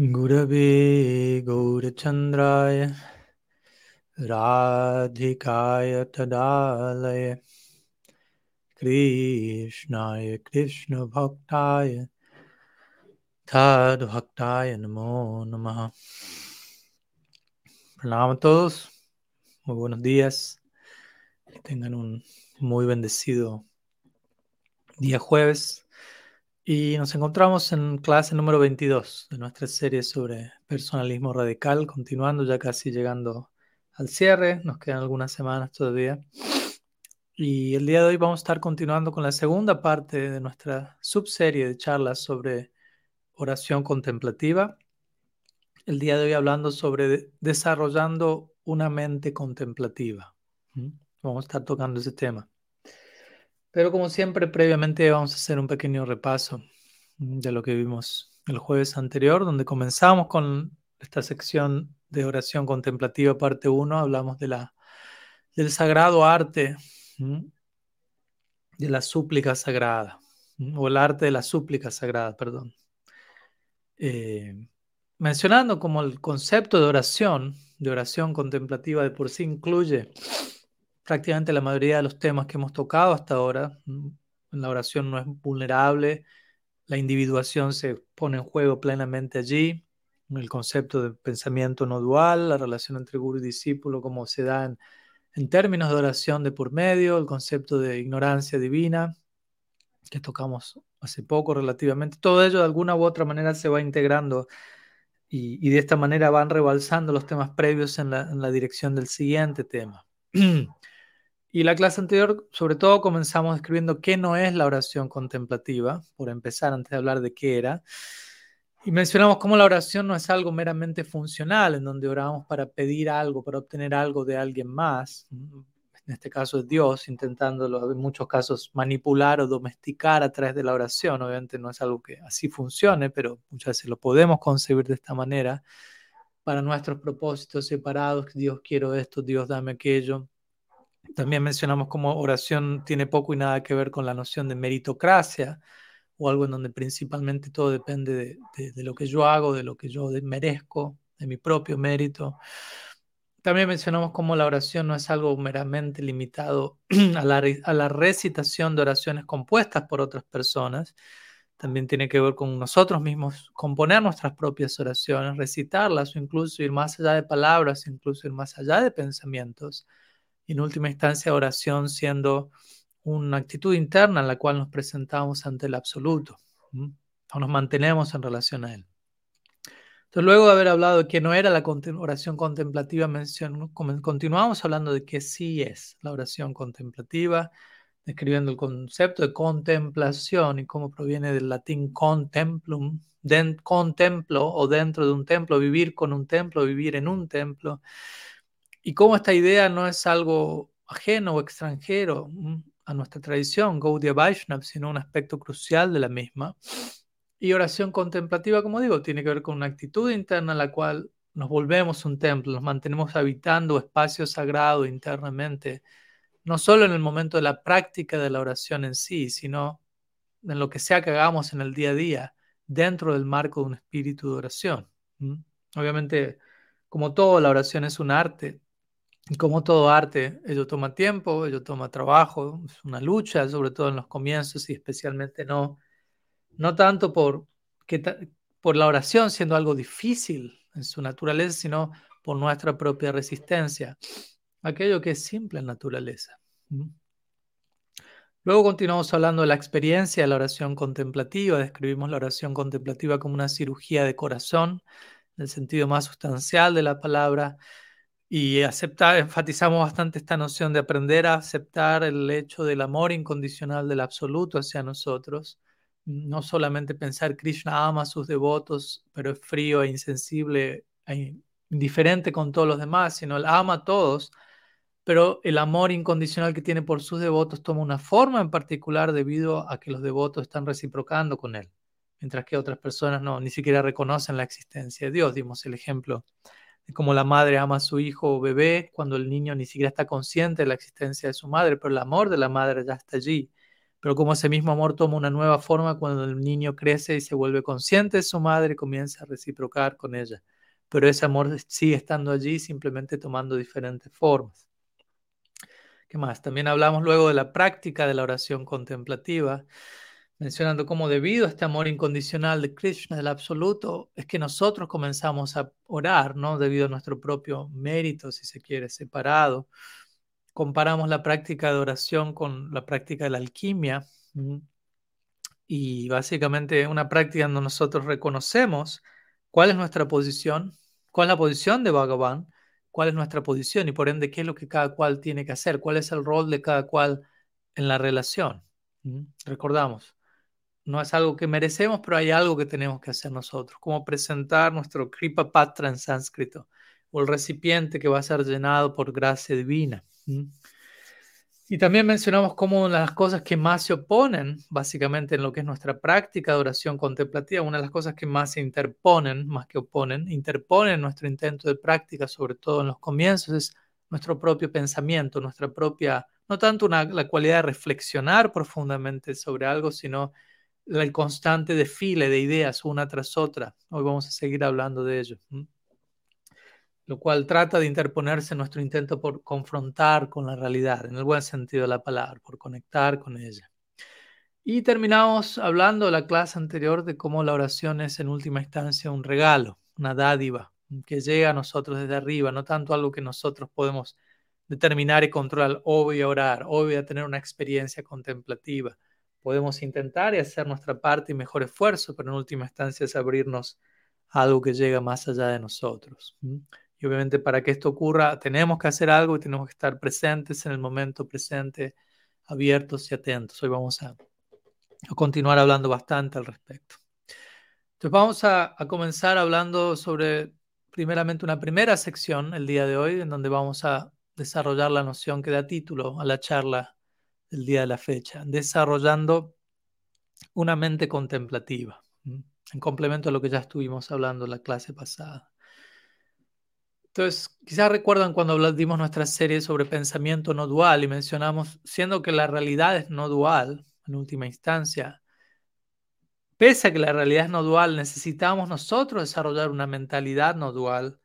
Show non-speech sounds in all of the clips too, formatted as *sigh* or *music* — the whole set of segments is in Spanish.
Gurave Gaurachandraya Radhikaya Tadalaya Krishnaya Krishna Bhaktaya Tad Bhaktaya Namo Namaha. Pranam a muy buenos días, que tengan un muy bendecido día jueves. Y nos encontramos en clase número 22 de nuestra serie sobre personalismo radical, continuando ya casi llegando al cierre, nos quedan algunas semanas todavía. Y el día de hoy vamos a estar continuando con la segunda parte de nuestra subserie de charlas sobre oración contemplativa. El día de hoy hablando sobre desarrollando una mente contemplativa. ¿Mm? Vamos a estar tocando ese tema. Pero como siempre, previamente vamos a hacer un pequeño repaso de lo que vimos el jueves anterior, donde comenzamos con esta sección de oración contemplativa, parte 1, hablamos de la, del sagrado arte, de la súplica sagrada, o el arte de la súplica sagrada, perdón. Eh, mencionando como el concepto de oración, de oración contemplativa de por sí incluye prácticamente la mayoría de los temas que hemos tocado hasta ahora. Mm, la oración no es vulnerable, la individuación se pone en juego plenamente allí, el concepto de pensamiento no dual, la relación entre guru y discípulo, como se da en, términos de oración de por medio, el concepto de ignorancia divina, que tocamos hace poco relativamente, todo ello de alguna u otra manera se va integrando y, de esta manera van rebalsando los temas previos en la dirección del siguiente tema. *clears throat* Y la clase anterior, sobre todo, comenzamos describiendo qué no es la oración contemplativa, por empezar antes de hablar de qué era. Y mencionamos cómo la oración no es algo meramente funcional, en donde oramos para pedir algo, para obtener algo de alguien más. En este caso es Dios, intentándolo en muchos casos manipular o domesticar a través de la oración. Obviamente no es algo que así funcione, pero muchas veces lo podemos concebir de esta manera para nuestros propósitos separados. Dios quiero esto, Dios dame aquello. También mencionamos cómo oración tiene poco y nada que ver con la noción de meritocracia o algo en donde principalmente todo depende de, lo que yo hago, de lo que yo merezco, de mi propio mérito. También mencionamos cómo la oración no es algo meramente limitado *clears throat* a la, a la recitación de oraciones compuestas por otras personas. También tiene que ver con nosotros mismos componer nuestras propias oraciones, recitarlas o incluso ir más allá de palabras, incluso ir más allá de pensamientos y en última instancia oración siendo una actitud interna en la cual nos presentamos ante el absoluto o nos mantenemos en relación a él. Entonces, luego de haber hablado de que no era la oración contemplativa, continuamos hablando de que sí es la oración contemplativa, describiendo el concepto de contemplación y cómo proviene del latín contemplum, contemplo o dentro de un templo, vivir con un templo, vivir en un templo y cómo esta idea no es algo ajeno o extranjero mm, a nuestra tradición, Gaudiya Vaishnav, sino un aspecto crucial de la misma. Y oración contemplativa, como digo, tiene que ver con una actitud interna en la cual nos volvemos un templo, nos mantenemos habitando espacio sagrado internamente, no solo en el momento de la práctica de la oración en sí, sino en lo que sea que hagamos en el día a día, dentro del marco de un espíritu de oración. Obviamente, como todo, la oración es un arte, como todo arte, ello toma tiempo, ello toma trabajo, es una lucha, sobre todo en los comienzos y especialmente no, no tanto por, que por la oración siendo algo difícil en su naturaleza, sino por nuestra propia resistencia, aquello que es simple en naturaleza. Luego continuamos hablando de la experiencia de la oración contemplativa, describimos la oración contemplativa como una cirugía de corazón, en el sentido más sustancial de la palabra, y aceptar, enfatizamos bastante esta noción de aprender a aceptar el hecho del amor incondicional del absoluto hacia nosotros. No solamente pensar Krishna ama a sus devotos, pero es frío e insensible e indiferente con todos los demás, sino él ama a todos, pero el amor incondicional que tiene por sus devotos toma una forma en particular debido a que los devotos están reciprocando con él, mientras que otras personas no, ni siquiera reconocen la existencia de Dios. Dimos el ejemplo como la madre ama a su hijo o bebé cuando el niño ni siquiera está consciente de la existencia de su madre, pero el amor de la madre ya está allí. pero como ese mismo amor toma una nueva forma cuando el niño crece y se vuelve consciente de su madre, comienza a reciprocar con ella. Pero ese amor sigue estando allí, simplemente tomando diferentes formas. ¿Qué más? También hablamos luego de la práctica de la oración contemplativa, mencionando cómo debido a este amor incondicional de Krishna, del absoluto, es que nosotros comenzamos a orar, ¿no? Debido a nuestro propio mérito, si se quiere, separado comparamos la práctica de oración con la práctica de la alquimia. Y básicamente una práctica donde nosotros reconocemos cuál es nuestra posición, cuál es la posición de Bhagavan, cuál es nuestra posición y por ende qué es lo que cada cual tiene que hacer, cuál es el rol de cada cual en la relación. Recordamos, no es algo que merecemos, pero hay algo que tenemos que hacer nosotros, como presentar nuestro Kripa Patra en sánscrito, o el recipiente que va a ser llenado por gracia divina. Y también mencionamos cómo una de las cosas que más se oponen, básicamente en lo que es nuestra práctica de oración contemplativa, una de las cosas que más se interponen, más que oponen, interponen nuestro intento de práctica, sobre todo en los comienzos, es nuestro propio pensamiento, nuestra propia, no tanto la cualidad de reflexionar profundamente sobre algo, sino el constante desfile de ideas una tras otra. Hoy vamos a seguir hablando de ello lo cual trata de interponerse nuestro intento por confrontar con la realidad, en el buen sentido de la palabra, por conectar con ella. Y terminamos hablando de la clase anterior de cómo la oración es en última instancia un regalo, una dádiva que llega a nosotros desde arriba, no tanto algo que nosotros podemos determinar y controlar. Hoy voy a orar, hoy voy a tener una experiencia contemplativa. Podemos intentar y hacer nuestra parte y mejor esfuerzo, pero en última instancia es abrirnos a algo que llega más allá de nosotros. Y obviamente para que esto ocurra tenemos que hacer algo y tenemos que estar presentes en el momento presente, abiertos y atentos. Hoy vamos a, continuar hablando bastante al respecto. Entonces vamos a, comenzar hablando sobre primeramente una primera sección el día de hoy en donde vamos a desarrollar la noción que da título a la charla del día de la fecha, desarrollando una mente contemplativa, en complemento a lo que ya estuvimos hablando en la clase pasada. Entonces, quizás recuerdan cuando dimos nuestra serie sobre pensamiento no dual y mencionamos, siendo que la realidad es no dual, en última instancia, pese a que la realidad es no dual, necesitamos nosotros desarrollar una mentalidad no dual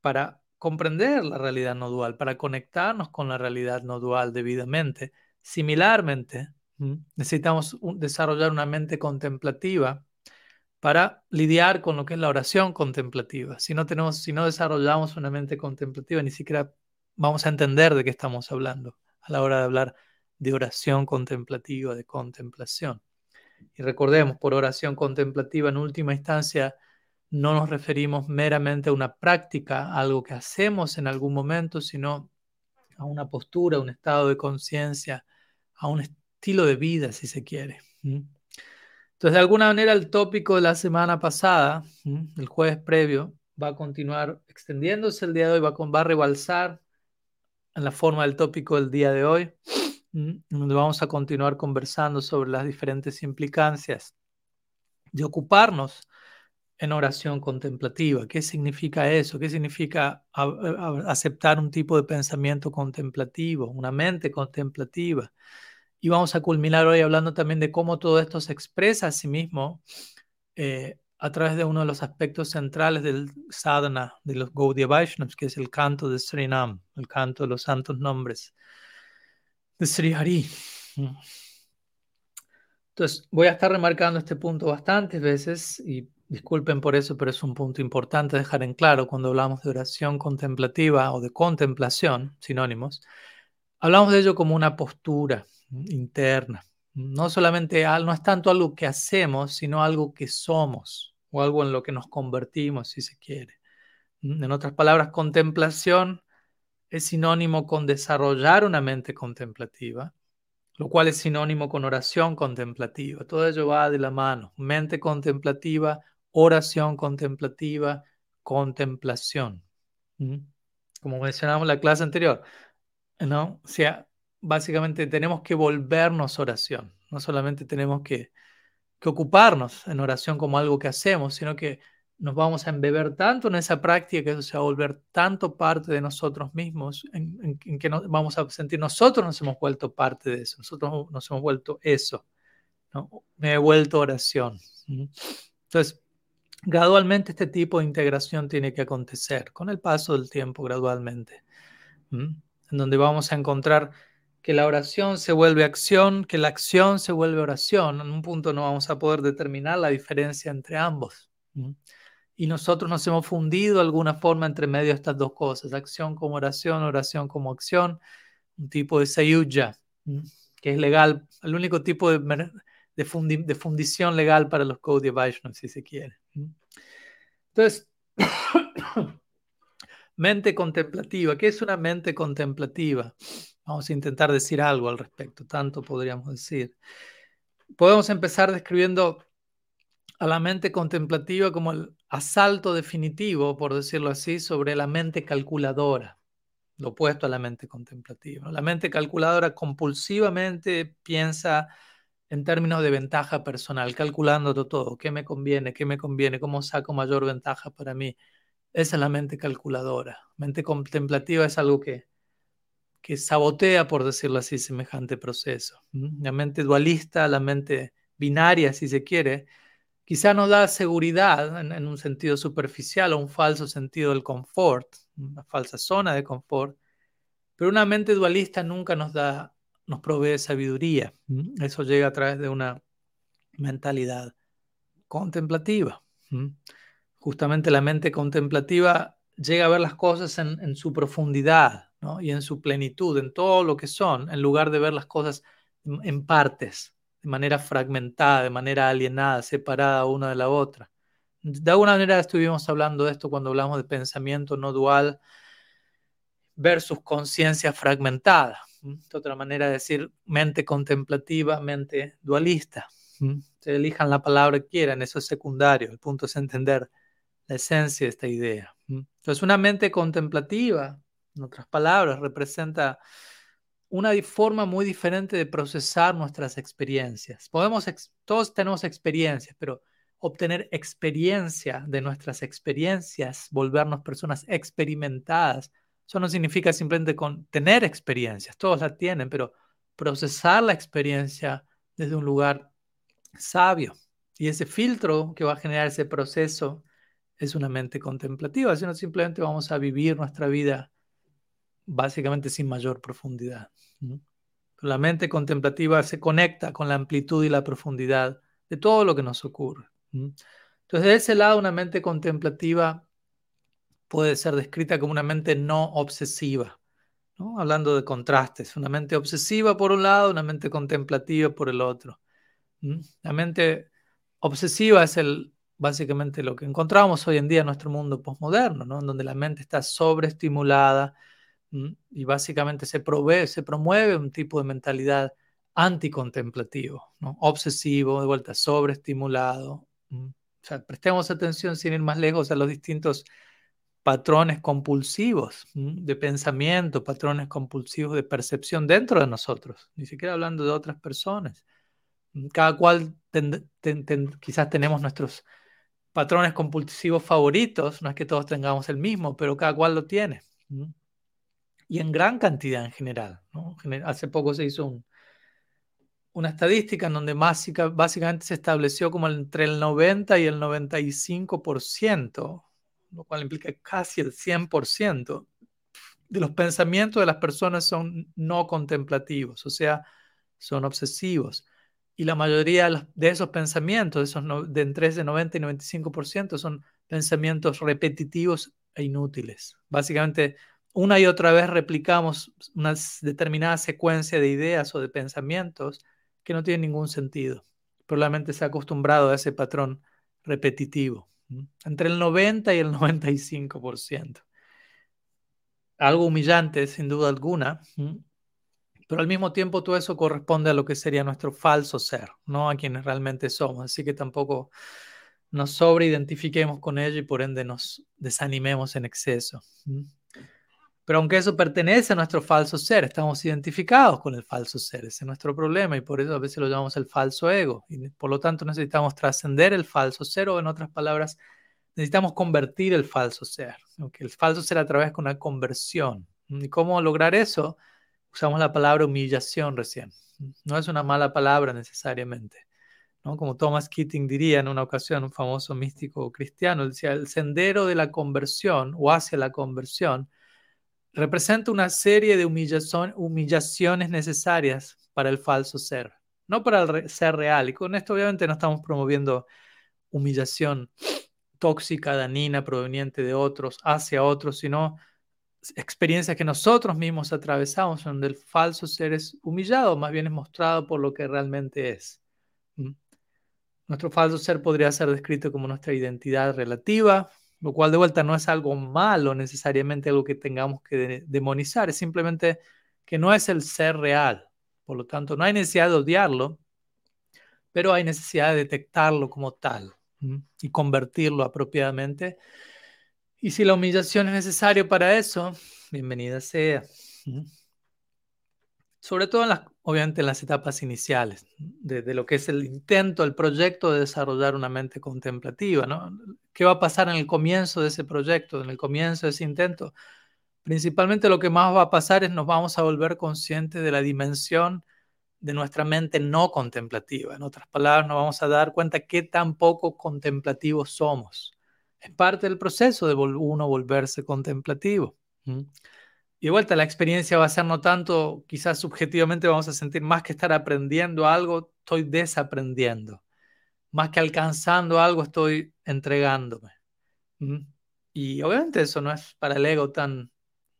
para comprender la realidad no dual, para conectarnos con la realidad no dual debidamente. Similarmente, necesitamos desarrollar una mente contemplativa para lidiar con lo que es la oración contemplativa. Si no, tenemos, si no desarrollamos una mente contemplativa, ni siquiera vamos a entender de qué estamos hablando a la hora de hablar de oración contemplativa, de contemplación. Y recordemos, por oración contemplativa, en última instancia, no nos referimos meramente a una práctica, a algo que hacemos en algún momento, sino a una postura, un estado de conciencia, a un estilo de vida, si se quiere. Entonces, de alguna manera, el tópico de la semana pasada, el jueves previo, va a continuar extendiéndose el día de hoy, va, va a rebalsar en la forma del tópico del día de hoy, donde vamos a continuar conversando sobre las diferentes implicancias de ocuparnos en oración contemplativa. ¿Qué significa eso? ¿Qué significa aceptar un tipo de pensamiento contemplativo, una mente contemplativa? Y vamos a culminar hoy hablando también de cómo todo esto se expresa a sí mismo eh, a través de uno de los aspectos centrales del sadhana de los Gaudiya Vaishnavas, que es el canto de Srinam, el canto de los santos nombres de Sri Hari. Entonces, voy a estar remarcando este punto bastantes veces y disculpen por eso, pero es un punto importante dejar en claro cuando hablamos de oración contemplativa o de contemplación, sinónimos. Hablamos de ello como una postura, interna. No solamente no es tanto algo que hacemos, sino algo que somos o algo en lo que nos convertimos, si se quiere. En otras palabras, contemplación es sinónimo con desarrollar una mente contemplativa, lo cual es sinónimo con oración contemplativa. Todo ello va de la mano. Mente contemplativa, oración contemplativa, contemplación. Como mencionamos en la clase anterior, ¿no? O sea, básicamente tenemos que volvernos oración. No solamente tenemos que, ocuparnos en oración como algo que hacemos, sino que nos vamos a embeber tanto en esa práctica que eso se va a volver tanto parte de nosotros mismos, en, que vamos a sentir nosotros nos hemos vuelto parte de eso, nosotros nos hemos vuelto eso, ¿no? me he vuelto oración. Entonces, gradualmente este tipo de integración tiene que acontecer, con el paso del tiempo, gradualmente, en donde vamos a encontrar que la oración se vuelve acción, que la acción se vuelve oración. En un punto no vamos a poder determinar la diferencia entre ambos. Y nosotros nos hemos fundido de alguna forma entre medio de estas dos cosas, acción como oración, oración como acción, un tipo de sayuja, que es legal, el único tipo de, fundición legal para los Gaudiya Vaishnavas, si se quiere. Entonces, *coughs* mente contemplativa, ¿qué es una mente contemplativa? Vamos a intentar decir algo al respecto, tanto podríamos decir. Podemos empezar describiendo a la mente contemplativa como el asalto definitivo, por decirlo así, sobre la mente calculadora, lo opuesto a la mente contemplativa. La mente calculadora compulsivamente piensa en términos de ventaja personal, calculando todo, qué me conviene, qué me conviene, cómo saco mayor ventaja para mí. Esa es la mente calculadora. Mente contemplativa es algo que, que sabotea, por decirlo así, semejante proceso. La mente dualista, la mente binaria, si se quiere, quizá nos da seguridad en, un sentido superficial o un falso sentido del confort, una falsa zona de confort, pero una mente dualista nunca nos da, nos provee sabiduría. Eso llega a través de una mentalidad contemplativa. Justamente la mente contemplativa llega a ver las cosas en, su profundidad y en su plenitud, en todo lo que son, en lugar de ver las cosas en partes de manera fragmentada, de manera alienada, separada una de la otra. De alguna manera estuvimos hablando de esto cuando hablamos de pensamiento no dual versus conciencia fragmentada. De otra manera de decir mente contemplativa, mente dualista. Se elijan la palabra que quieran, eso es secundario. El punto es entender la esencia de esta idea. Entonces, una mente contemplativa, en otras palabras, representa una forma muy diferente de procesar nuestras experiencias. Podemos, todos tenemos experiencias, pero obtener experiencia de nuestras experiencias, volvernos personas experimentadas, eso no significa simplemente con tener experiencias, todos la tienen, pero procesar la experiencia desde un lugar sabio. Y ese filtro que va a generar ese proceso es una mente contemplativa, sino simplemente vamos a vivir nuestra vida básicamente sin mayor profundidad. La mente contemplativa se conecta con la amplitud y la profundidad de todo lo que nos ocurre. Entonces, de ese lado, una mente contemplativa puede ser descrita como una mente no obsesiva, hablando de contrastes, una mente obsesiva por un lado, una mente contemplativa por el otro. La mente obsesiva es el, básicamente lo que encontramos hoy en día en nuestro mundo postmoderno, ¿no? donde la mente está sobreestimulada, y básicamente se, provee, se promueve un tipo de mentalidad anticontemplativo, obsesivo, de vuelta sobreestimulado. O sea, prestemos atención sin ir más lejos a los distintos patrones compulsivos de pensamiento, patrones compulsivos de percepción dentro de nosotros, ni siquiera hablando de otras personas. Cada cual quizás tenemos nuestros patrones compulsivos favoritos, no es que todos tengamos el mismo, pero cada cual lo tiene y en gran cantidad en general. Hace poco se hizo una estadística en donde básicamente se estableció como entre el 90 y el 95%, lo cual implica casi el 100% de los pensamientos de las personas son no contemplativos, o sea, son obsesivos. Y la mayoría de esos pensamientos, esos de entre ese 90 y 95%, son pensamientos repetitivos e inútiles. Básicamente una y otra vez replicamos una determinada secuencia de ideas o de pensamientos que no tienen ningún sentido. Probablemente se ha acostumbrado a ese patrón repetitivo, entre el 90 y el *laughs* 95%. Algo humillante, sin duda alguna, pero al mismo tiempo todo eso corresponde a lo que sería nuestro falso ser, no a quienes realmente somos. Así que tampoco nos sobreidentifiquemos con ello y por ende nos desanimemos en exceso. Pero aunque eso pertenece a nuestro falso ser, estamos identificados con el falso ser, ese es nuestro problema y por eso a veces lo llamamos el falso ego. Y por lo tanto necesitamos trascender el falso ser o en otras palabras, necesitamos convertir el falso ser, el falso ser a través de una conversión. ¿Y cómo lograr eso? Usamos la palabra humillación recién. No es una mala palabra necesariamente. Como Thomas Keating diría en una ocasión, un famoso místico cristiano, decía, el sendero de la conversión o hacia la conversión representa una serie de humillaciones necesarias para el falso ser, no para el ser real. Y con esto obviamente no estamos promoviendo humillación tóxica, danina, proveniente de otros, hacia otros, sino experiencias que nosotros mismos atravesamos, donde el falso ser es humillado, más bien es mostrado por lo que realmente es. Nuestro falso ser podría ser descrito como nuestra identidad relativa, lo cual de vuelta no es algo malo necesariamente, algo que tengamos que demonizar, es simplemente que no es el ser real. Por lo tanto, no hay necesidad de odiarlo, pero hay necesidad de detectarlo como tal y convertirlo apropiadamente. Y si la humillación es necesaria para eso, bienvenida sea. Sobre todo, en las, obviamente, en las etapas iniciales de, lo que es el intento, el proyecto de desarrollar una mente contemplativa. ¿no? ¿Qué va a pasar en el comienzo de ese proyecto, en el comienzo de ese intento? Principalmente lo que más va a pasar es nos vamos a volver conscientes de la dimensión de nuestra mente no contemplativa. En otras palabras, nos vamos a dar cuenta qué tan poco contemplativos somos. Es parte del proceso de uno volverse contemplativo. Y de vuelta, la experiencia va a ser no tanto, quizás subjetivamente vamos a sentir más que estar aprendiendo algo, estoy desaprendiendo. Más que alcanzando algo, estoy entregándome. Y obviamente eso no es para el ego tan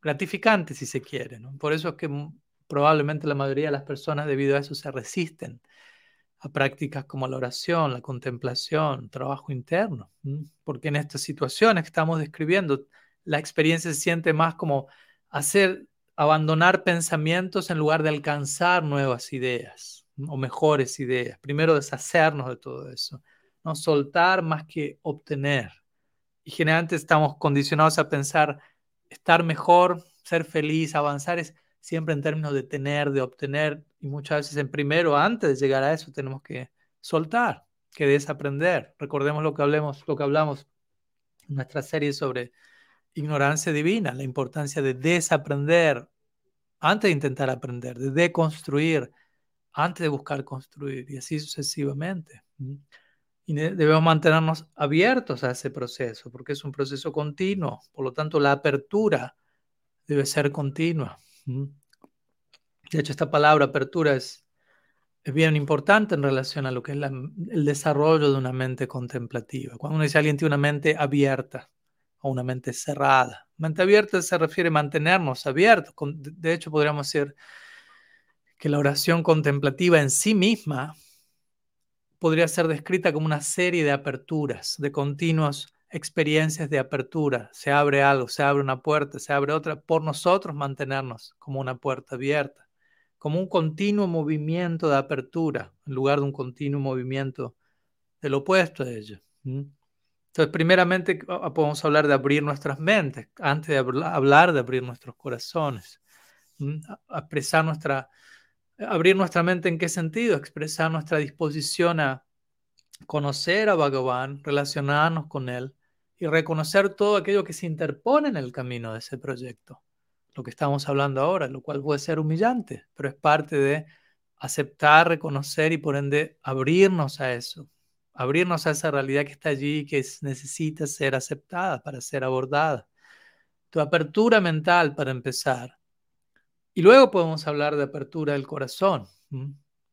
gratificante, si se quiere. Por eso es que probablemente la mayoría de las personas debido a eso se resisten a prácticas como la oración, la contemplación, trabajo interno, porque en estas situaciones que estamos describiendo, la experiencia se siente más como hacer, abandonar pensamientos en lugar de alcanzar nuevas ideas o mejores ideas. Primero deshacernos de todo eso, no soltar más que obtener. Y generalmente estamos condicionados a pensar estar mejor, ser feliz, avanzar es siempre en términos de tener, de obtener, y muchas veces en primero, antes de llegar a eso, tenemos que soltar, que desaprender. Recordemos lo que, hablemos, lo que hablamos en nuestra serie sobre ignorancia divina, la importancia de desaprender antes de intentar aprender, de deconstruir antes de buscar construir, y así sucesivamente. Y debemos mantenernos abiertos a ese proceso, porque es un proceso continuo, por lo tanto la apertura debe ser continua. De hecho, esta palabra apertura es, es bien importante en relación a lo que es el desarrollo de una mente contemplativa. Cuando uno dice alguien tiene una mente abierta o una mente cerrada. Mente abierta se refiere a mantenernos abiertos. De hecho, podríamos decir que la oración contemplativa en sí misma podría ser descrita como una serie de aperturas, de continuos experiencias de apertura. Se abre algo, se abre una puerta, se abre otra, por nosotros mantenernos como una puerta abierta, como un continuo movimiento de apertura, en lugar de un continuo movimiento del opuesto de ello. Entonces, primeramente podemos hablar de abrir nuestras mentes, antes de hablar de abrir nuestros corazones. Expresar nuestra, abrir nuestra mente en qué sentido? Expresar nuestra disposición a conocer a Bhagavan, relacionarnos con él y reconocer todo aquello que se interpone en el camino de ese proyecto. Lo que estamos hablando ahora, lo cual puede ser humillante, pero es parte de aceptar, reconocer y por ende abrirnos a eso, abrirnos a esa realidad que está allí y que necesita ser aceptada para ser abordada. Tu apertura mental para empezar. Y luego podemos hablar de apertura del corazón,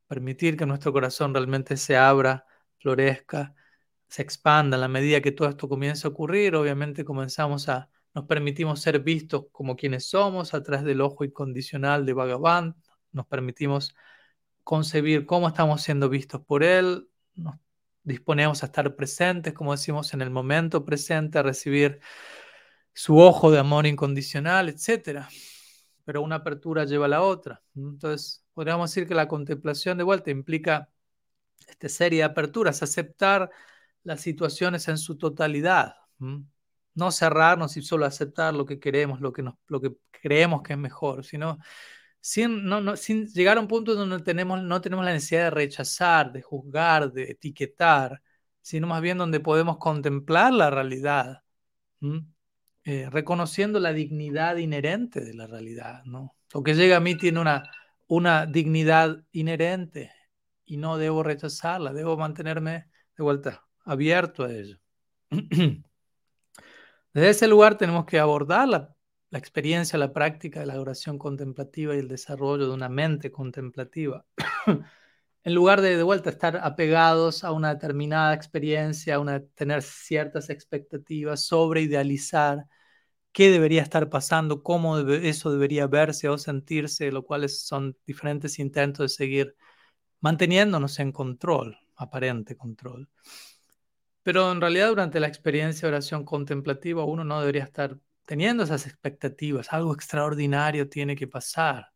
permitir que nuestro corazón realmente se abra, florezca se expanda a la medida que todo esto comienza a ocurrir, obviamente comenzamos a, nos permitimos ser vistos como quienes somos a través del ojo incondicional de Bhagavan, nos permitimos concebir cómo estamos siendo vistos por Él, nos disponemos a estar presentes, como decimos, en el momento presente, a recibir su ojo de amor incondicional, etc. Pero una apertura lleva a la otra. Entonces, podríamos decir que la contemplación de vuelta implica esta serie de aperturas, aceptar las situaciones en su totalidad. No cerrarnos y solo aceptar lo que queremos, lo que, nos, lo que creemos que es mejor, sino sin, llegar a un punto donde tenemos, no tenemos la necesidad de rechazar, de juzgar, de etiquetar sino más bien donde podemos contemplar la realidad, eh, reconociendo la dignidad inherente de la realidad. Lo que llega a mí tiene una, una dignidad inherente y no debo rechazarla, debo mantenerme de vuelta abierto a ello. *clears throat* Desde ese lugar tenemos que abordar la, la, experiencia, la práctica de la oración contemplativa y el desarrollo de una mente contemplativa. *clears throat* en lugar de de vuelta estar apegados a una determinada experiencia, a tener ciertas expectativas, sobre idealizar qué debería estar pasando, cómo eso debería verse o sentirse, lo cual son diferentes intentos de seguir manteniéndonos en control, aparente control. Pero en realidad durante la experiencia de oración contemplativa uno no debería estar teniendo esas expectativas, algo extraordinario tiene que pasar.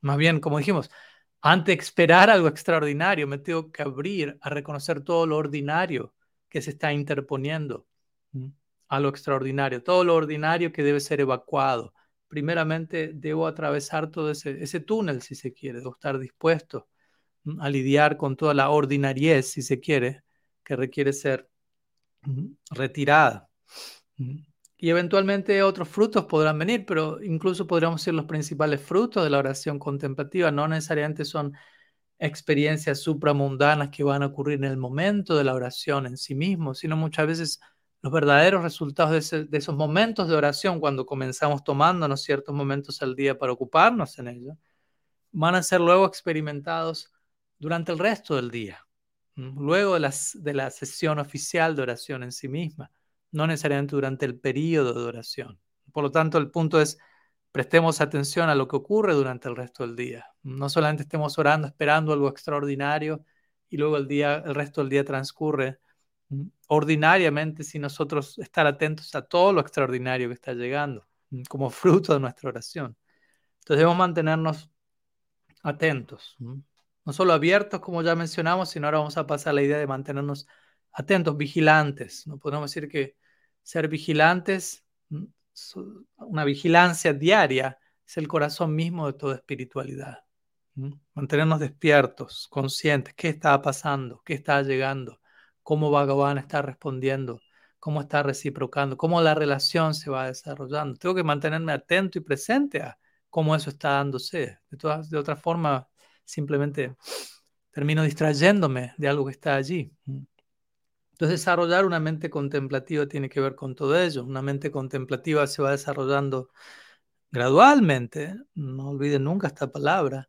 Más bien, como dijimos, ante esperar algo extraordinario, me tengo que abrir a reconocer todo lo ordinario que se está interponiendo a lo extraordinario, todo lo ordinario que debe ser evacuado. Primeramente, debo atravesar todo ese, ese túnel, si se quiere, debo estar dispuesto a lidiar con toda la ordinariez, si se quiere, que requiere ser retirada. Y eventualmente otros frutos podrán venir, pero incluso podríamos decir los principales frutos de la oración contemplativa no necesariamente son experiencias supramundanas que van a ocurrir en el momento de la oración en sí mismo, sino muchas veces los verdaderos resultados de, esos momentos de oración, cuando comenzamos tomándonos ciertos momentos al día para ocuparnos en ello, van a ser luego experimentados durante el resto del día luego de, las, de la sesión oficial de oración en sí misma, no necesariamente durante el periodo de oración. Por lo tanto, el punto es, prestemos atención a lo que ocurre durante el resto del día. No solamente estemos orando, esperando algo extraordinario y luego el, día, el resto del día transcurre ordinariamente sin nosotros estar atentos a todo lo extraordinario que está llegando como fruto de nuestra oración. Entonces debemos mantenernos atentos no solo abiertos, como ya mencionamos, sino ahora vamos a pasar a la idea de mantenernos atentos, vigilantes. No podemos decir que ser vigilantes, una vigilancia diaria, es el corazón mismo de toda espiritualidad. Mantenernos despiertos, conscientes, qué está pasando, qué está llegando, cómo Bhagavan está respondiendo, cómo está reciprocando, cómo la relación se va desarrollando. Tengo que mantenerme atento y presente a cómo eso está dándose. De, todas, de otra forma, simplemente termino distrayéndome de algo que está allí. Entonces, desarrollar una mente contemplativa tiene que ver con todo ello. Una mente contemplativa se va desarrollando gradualmente, no olviden nunca esta palabra.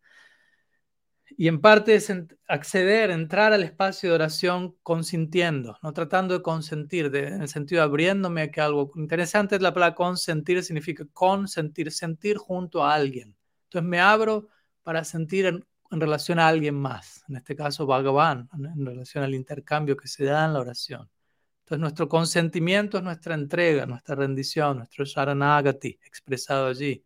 Y en parte es acceder, entrar al espacio de oración consintiendo, no tratando de consentir, en el sentido de abriéndome a que algo interesante es la palabra consentir, significa consentir, sentir junto a alguien. Entonces me abro para sentir en, en relación a alguien más, en este caso Bhagavan, en relación al intercambio que se da en la oración. Entonces nuestro consentimiento es nuestra entrega, nuestra rendición, nuestro sharanagati expresado allí.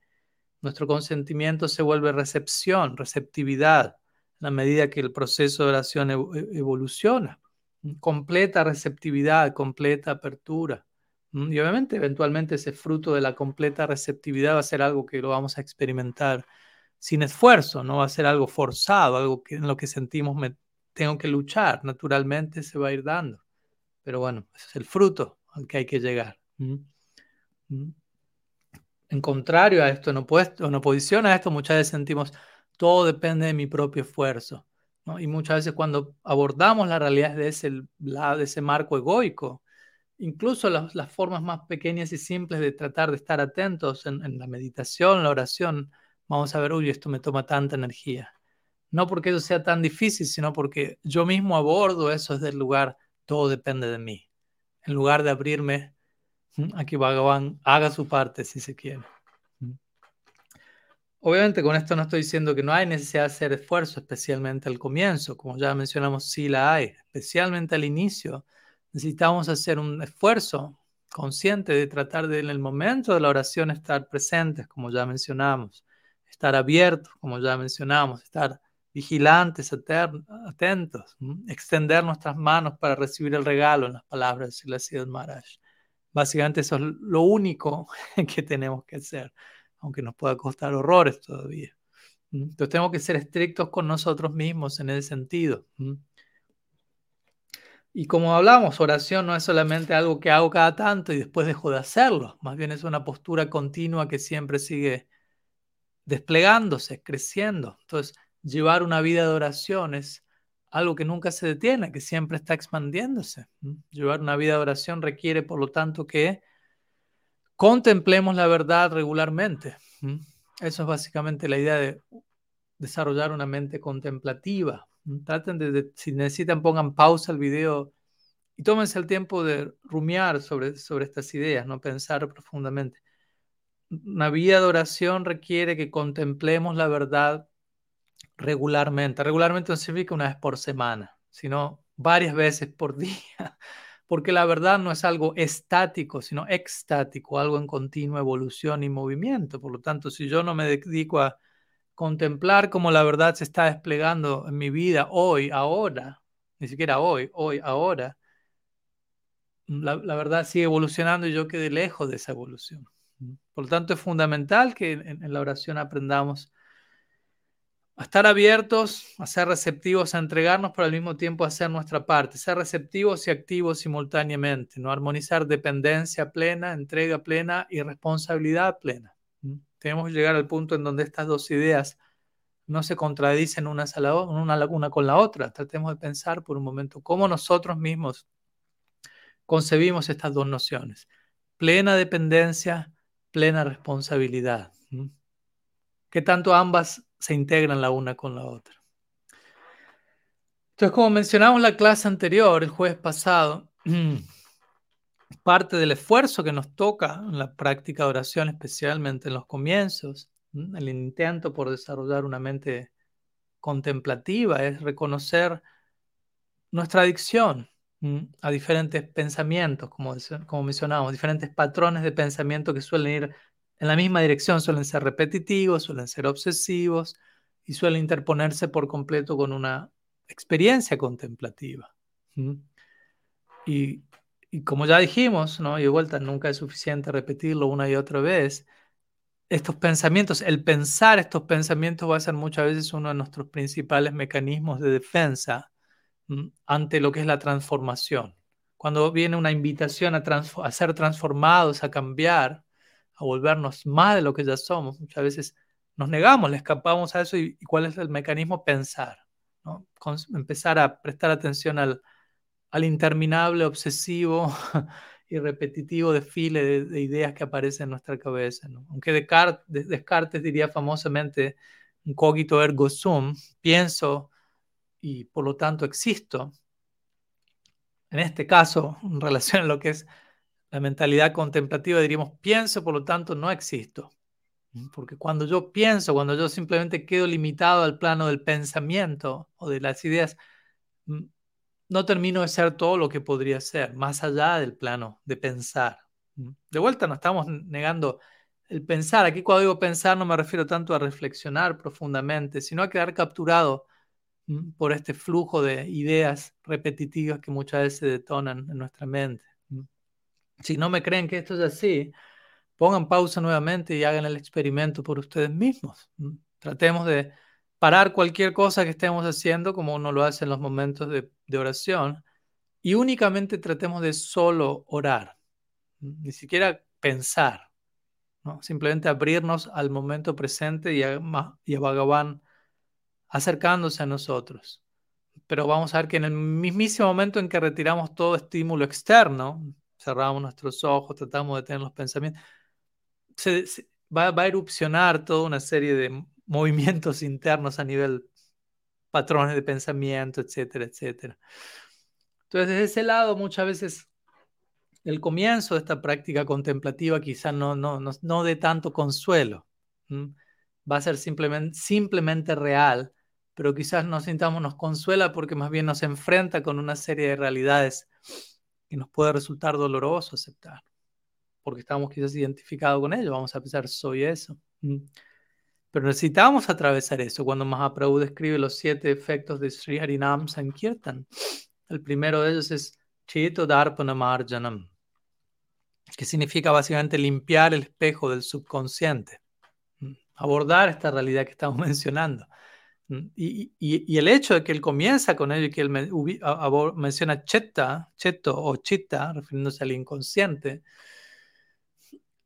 Nuestro consentimiento se vuelve recepción, receptividad, en la medida que el proceso de oración e-, evoluciona. Completa receptividad, completa apertura. Y obviamente eventualmente ese fruto de la completa receptividad va a ser algo que lo vamos a experimentar sin esfuerzo, no va a ser algo forzado, algo que en lo que sentimos me tengo que luchar, naturalmente se va a ir dando. Pero bueno, es el fruto al que hay que llegar. En contrario a esto, en, en oposición a esto, muchas veces sentimos todo depende de mi propio esfuerzo. Y muchas veces cuando abordamos la realidad de ese, de ese marco egoico, incluso las, formas más pequeñas y simples de tratar de estar atentos en, en la meditación, la oración, vamos a ver, uy, esto me toma tanta energía. No porque eso sea tan difícil, sino porque yo mismo abordo eso desde el lugar, todo depende de mí. En lugar de abrirme a que Bhagavan haga su parte si se quiere. Obviamente con esto no estoy diciendo que no hay necesidad de hacer esfuerzo, especialmente al comienzo, como ya mencionamos, sí la hay, especialmente al inicio. Necesitamos hacer un esfuerzo consciente de tratar de en el momento de la oración estar presentes, como ya mencionamos estar abiertos, como ya mencionamos, estar vigilantes, atentos, extender nuestras manos para recibir el regalo en las palabras de Siddhartha Maharaj. Básicamente eso es lo único *laughs* que tenemos que hacer, aunque nos pueda costar horrores todavía. Entonces tenemos que ser estrictos con nosotros mismos en ese sentido. Y como hablamos, oración no es solamente algo que hago cada tanto y después dejo de hacerlo, más bien es una postura continua que siempre sigue desplegándose, creciendo. Entonces, llevar una vida de oración es algo que nunca se detiene, que siempre está expandiéndose. Llevar una vida de oración requiere, por lo tanto, que contemplemos la verdad regularmente. Eso es básicamente la idea de desarrollar una mente contemplativa. Traten de, si necesitan, pongan pausa al video y tómense el tiempo de rumiar sobre, sobre estas ideas, no pensar profundamente. Una vida de oración requiere que contemplemos la verdad regularmente. Regularmente no significa una vez por semana, sino varias veces por *laughs* día, porque la verdad no es algo estático, sino extático, algo en continua evolución y movimiento. Por lo tanto, si yo no me dedico a contemplar cómo la verdad se está desplegando en mi vida hoy, ahora, ni siquiera hoy, hoy, ahora, la, verdad sigue evolucionando y yo quedé lejos de esa evolución. Por lo tanto, es fundamental que en, la oración aprendamos a estar abiertos, a ser receptivos, a entregarnos, pero al mismo tiempo a hacer nuestra parte, ser receptivos y activos simultáneamente, no armonizar dependencia plena, entrega plena y responsabilidad plena. Tenemos que llegar al punto en donde estas dos ideas no se contradicen una, una, una con la otra. Tratemos de pensar por un momento cómo nosotros mismos concebimos estas dos nociones. Plena dependencia, plena responsabilidad. ¿Qué tanto ambas se integran la una con la otra? Entonces, como mencionamos en la clase anterior, el jueves pasado, *clears throat* parte del esfuerzo que nos toca en la práctica de oración, especialmente en los comienzos, el intento por desarrollar una mente contemplativa, es reconocer nuestra adicción a diferentes pensamientos, como, como mencionábamos, diferentes patrones de pensamiento que suelen ir en la misma dirección, suelen ser repetitivos, suelen ser obsesivos y suelen interponerse por completo con una experiencia contemplativa. Y y como ya dijimos, ¿no? Y de vuelta, nunca es suficiente repetirlo una y otra vez. Estos pensamientos, el pensar estos pensamientos va a ser muchas veces uno de nuestros principales mecanismos de defensa ante lo que es la transformación. Cuando viene una invitación a, ser transformados, a cambiar, a volvernos más de lo que ya somos, muchas veces nos negamos, le escapamos a eso y, cuál es el mecanismo pensar, ¿no? empezar a prestar atención al, interminable, obsesivo *laughs* y repetitivo desfile de, ideas que aparecen en nuestra cabeza. Aunque Descartes, Descartes diría famosamente, cogito ergo sum, pienso y por lo tanto existo. En este caso, en relación a lo que es la mentalidad contemplativa, diríamos, pienso, por lo tanto no existo. Porque cuando yo pienso, cuando yo simplemente quedo limitado al plano del pensamiento o de las ideas, no termino de ser todo lo que podría ser, más allá del plano de pensar. De vuelta, no estamos negando el pensar. Aquí cuando digo pensar no me refiero tanto a reflexionar profundamente, sino a quedar capturado por este flujo de ideas repetitivas que muchas veces se detonan en nuestra mente. Si no me creen que esto es así, pongan pausa nuevamente y hagan el experimento por ustedes mismos. Tratemos de parar cualquier cosa que estemos haciendo, como uno lo hace en los momentos de, oración, y únicamente tratemos de solo orar, ni siquiera pensar, simplemente abrirnos al momento presente y a, y a Bhagavan acercándose a nosotros. Pero vamos a ver que en el mismísimo momento en que retiramos todo estímulo externo, cerramos nuestros ojos, tratamos de tener los pensamientos, se, va, a erupcionar toda una serie de movimientos internos a nivel patrones de pensamiento, etcétera, etcétera. Entonces, desde ese lado, muchas veces el comienzo de esta práctica contemplativa quizá no, no, no, no dé tanto consuelo. Va a ser simplemente, simplemente real, pero quizás nos sintamos, nos consuela porque más bien nos enfrenta con una serie de realidades que nos puede resultar doloroso aceptar, porque estamos quizás identificados con ello. Vamos a pensar, soy eso. Pero necesitamos atravesar eso cuando Mahaprabhu describe los siete efectos de Sri Harinam Sankirtan. El primero de ellos es Chito Marjanam, que significa básicamente limpiar el espejo del subconsciente, abordar esta realidad que estamos *laughs* mencionando, Y, el hecho de que él comienza con ello y que él menciona cheta, cheto o chita, refiriéndose al inconsciente,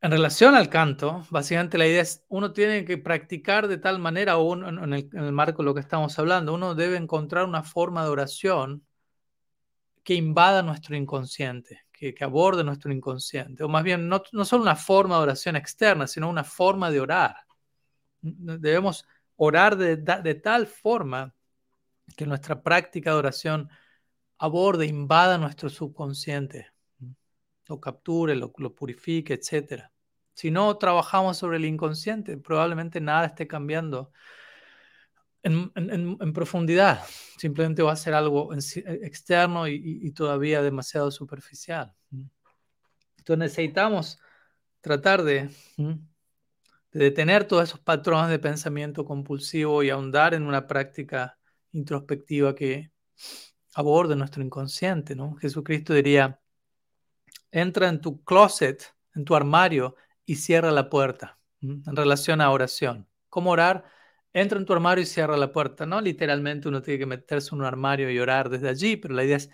en relación al canto, básicamente la idea es, uno tiene que practicar de tal manera, o en, el, en, el, marco de lo que estamos hablando, uno debe encontrar una forma de oración que invada nuestro inconsciente, que, aborde nuestro inconsciente, o más bien no, no solo una forma de oración externa, sino una forma de orar. Debemos orar de, tal forma que nuestra práctica de oración aborde, invada nuestro subconsciente, lo capture, lo, purifique, etc. Si no trabajamos sobre el inconsciente, probablemente nada esté cambiando en, profundidad. Simplemente va a ser algo externo y, todavía demasiado superficial. Entonces necesitamos tratar de de detener todos esos patrones de pensamiento compulsivo y ahondar en una práctica introspectiva que aborde nuestro inconsciente, ¿no? Jesucristo diría, entra en tu closet, en tu armario y cierra la puerta, en relación a oración. ¿Cómo orar? Entra en tu armario y cierra la puerta, ¿no? Literalmente uno tiene que meterse en un armario y orar desde allí, pero la idea es,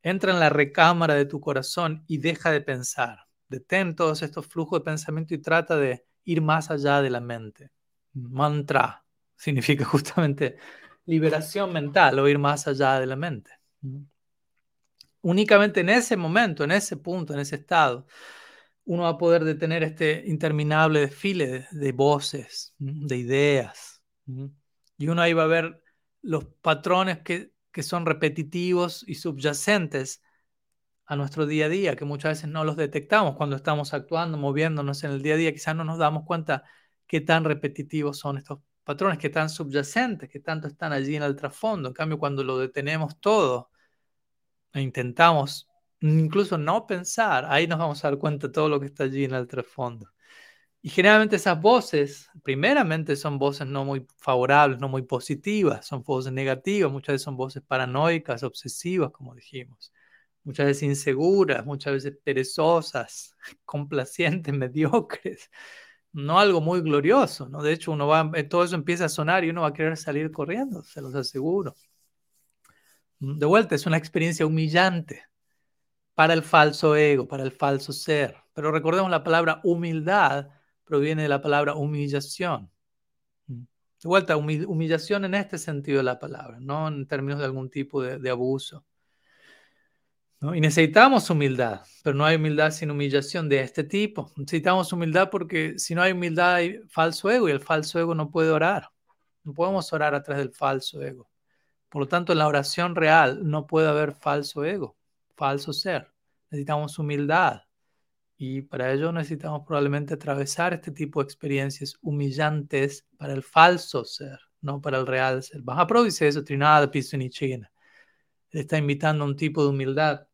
entra en la recámara de tu corazón y deja de pensar. Detén todos estos flujos de pensamiento y trata de ir más allá de la mente. Mantra *laughs* significa justamente liberación mental o ir más allá de la mente. Únicamente en ese momento, en ese punto, en ese estado, uno va a poder detener este interminable desfile de, voces, de ideas. Y uno ahí va a ver los patrones que, que son repetitivos y subyacentes a nuestro día a día, que muchas veces no los detectamos cuando estamos actuando, moviéndonos en el día a día, quizás no nos damos cuenta qué tan repetitivos son estos patrones, qué tan subyacentes, qué tanto están allí en el trasfondo. En cambio, cuando lo detenemos todo e intentamos incluso no pensar, ahí nos vamos a dar cuenta de todo lo que está allí en el trasfondo. Y generalmente esas voces, primeramente son voces no muy favorables, no muy positivas, son voces negativas, muchas veces son voces paranoicas, obsesivas, como dijimos muchas veces inseguras, muchas veces perezosas, *laughs* complacientes, *laughs* mediocres. No algo muy glorioso, ¿no? De hecho, uno va, eh, todo eso empieza a sonar y uno va a querer salir corriendo, se los aseguro. Mm, de vuelta, es una experiencia humillante para el falso ego, para el falso ser. Pero recordemos, la palabra humildad proviene de la palabra humillación. Mm. De vuelta, humillación en este sentido de la palabra, no en términos de algún tipo de abuso. Y necesitamos humildad, pero no hay humildad sin humillación de este tipo. Necesitamos humildad porque si no hay humildad hay falso ego y el falso ego no puede orar. No podemos orar a través del falso ego. Por lo tanto, en la oración real no puede haber falso ego, falso ser. Necesitamos humildad. Y para ello necesitamos probablemente atravesar este tipo de experiencias humillantes para el falso ser, no para el real ser. Mahaprabhu dice eso, Trinada Pisunichina está invitando a un tipo de humildad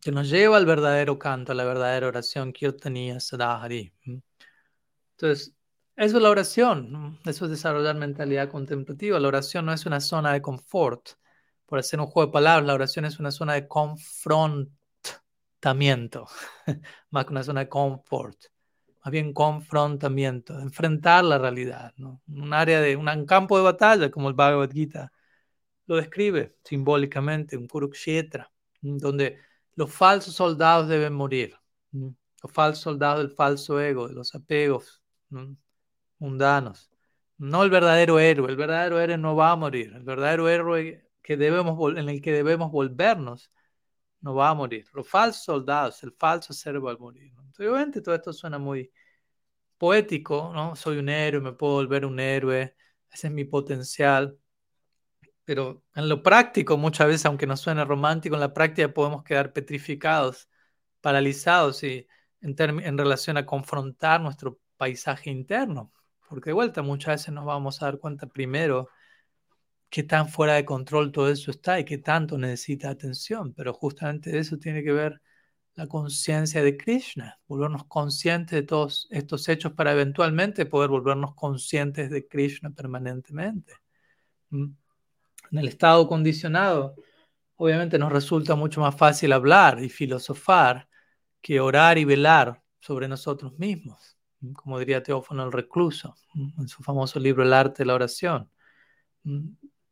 que nos lleva al verdadero canto, a la verdadera oración, Kirtaniya Sadahari. Entonces, eso es la oración, eso es desarrollar mentalidad contemplativa. La oración no es una zona de confort. Por hacer un juego de palabras, la oración es una zona de confrontamiento, *laughs* más que una zona de confort. Más bien confrontamiento, enfrentar la realidad, ¿no? Un área de un campo de batalla como el Bhagavad Gita lo describe simbólicamente, un Kurukshetra, donde los falsos soldados deben morir, los falsos soldados del falso ego, de los apegos mundanos. No el verdadero héroe, el verdadero héroe no va a morir, el verdadero héroe que debemos, en el que debemos volvernos no va a morir. Los falsos soldados, el falso ser va a morir. obviamente todo esto suena muy poético, ¿no? Soy un héroe, me puedo volver un héroe, ese es mi potencial. Pero en lo práctico, muchas veces, aunque nos suene romántico, en la práctica podemos quedar petrificados, paralizados y en, en relación a confrontar nuestro paisaje interno. Porque de vuelta, muchas veces nos vamos a dar cuenta primero qué tan fuera de control todo eso está y qué tanto necesita atención. Pero justamente eso tiene que ver la conciencia de Krishna, volvernos conscientes de todos estos hechos para eventualmente poder volvernos conscientes de Krishna permanentemente. ¿Mm? En el estado condicionado, obviamente nos resulta mucho más fácil hablar y filosofar que orar y velar sobre nosotros mismos, como diría Teófono el Recluso en su famoso libro El arte de la oración.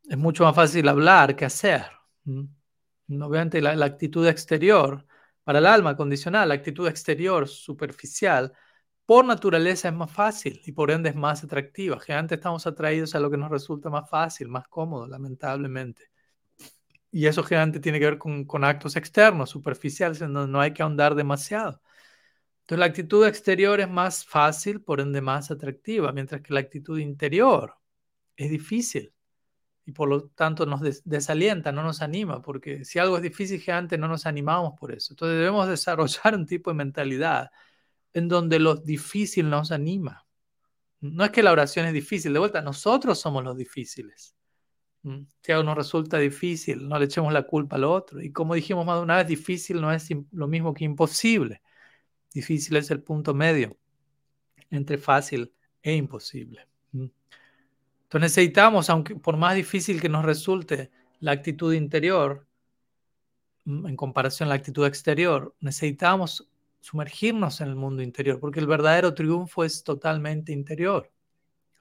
Es mucho más fácil hablar que hacer. Obviamente la, la actitud exterior, para el alma condicional, la actitud exterior superficial, por naturaleza es más fácil y por ende es más atractiva. Generalmente estamos atraídos a lo que nos resulta más fácil, más cómodo, lamentablemente. Y eso generalmente tiene que ver con, actos externos, superficiales, en donde no hay que ahondar demasiado. Entonces la actitud exterior es más fácil, por ende más atractiva, mientras que la actitud interior es difícil y por lo tanto nos desalienta, no nos anima, porque si algo es difícil, antes no nos animamos por eso. Entonces debemos *laughs* desarrollar un tipo de mentalidad en donde lo difícil nos anima. No es que la oración es difícil, de vuelta, nosotros somos los difíciles. ¿Mm? Si algo nos resulta difícil, no le echemos la culpa al otro. Y como dijimos más de una vez, difícil no es lo mismo que imposible. Difícil es el punto medio entre fácil e imposible. ¿Mm? Entonces necesitamos, aunque por más difícil que nos resulte la actitud interior, ¿Mm? en comparación a la actitud exterior, necesitamos sumergirnos en el mundo interior, porque el verdadero triunfo es totalmente interior.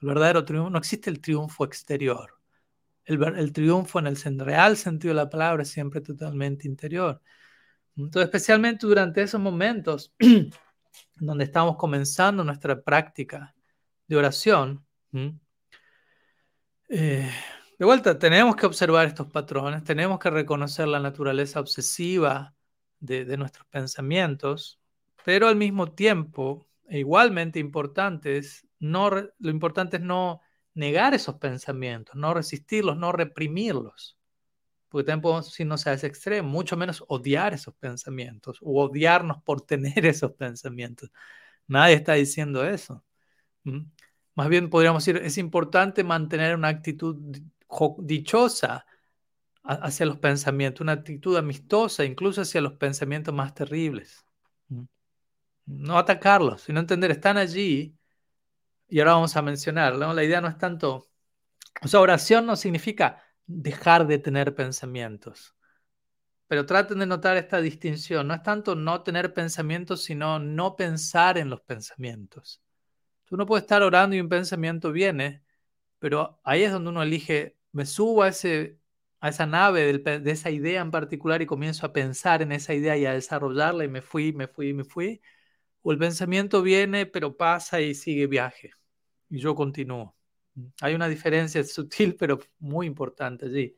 El verdadero triunfo, no existe el triunfo exterior. El, triunfo en el real sentido de la palabra es siempre totalmente interior. Entonces, especialmente durante esos momentos *clears throat* donde estamos comenzando nuestra práctica de oración, eh, de vuelta, tenemos que observar estos patrones, tenemos que reconocer la naturaleza obsesiva de nuestros pensamientos, pero al mismo tiempo, e igualmente importante es no, lo importante es no negar esos pensamientos, no resistirlos, no reprimirlos. Porque también podemos decirnos a ese extremo, mucho menos odiar esos pensamientos o odiarnos por *laughs* tener esos pensamientos. Nadie está diciendo eso. Más bien podríamos decir, es importante mantener una actitud dichosa hacia los pensamientos, una actitud amistosa incluso hacia los pensamientos más terribles no atacarlos, sino entender, están allí y ahora vamos a mencionar, la idea no es tanto, o sea, oración no significa dejar de tener pensamientos, pero traten de notar esta distinción, no es tanto no tener pensamientos, sino no pensar en los pensamientos. Uno puede estar orando y un pensamiento viene, pero ahí es donde uno elige, me subo a, ese, a esa nave de esa idea en particular y comienzo a pensar en esa idea y a desarrollarla y me fui, me fui, me fui o el pensamiento viene, pero pasa y sigue viaje. Y yo continúo. Hay una diferencia *laughs* sutil, pero muy importante allí.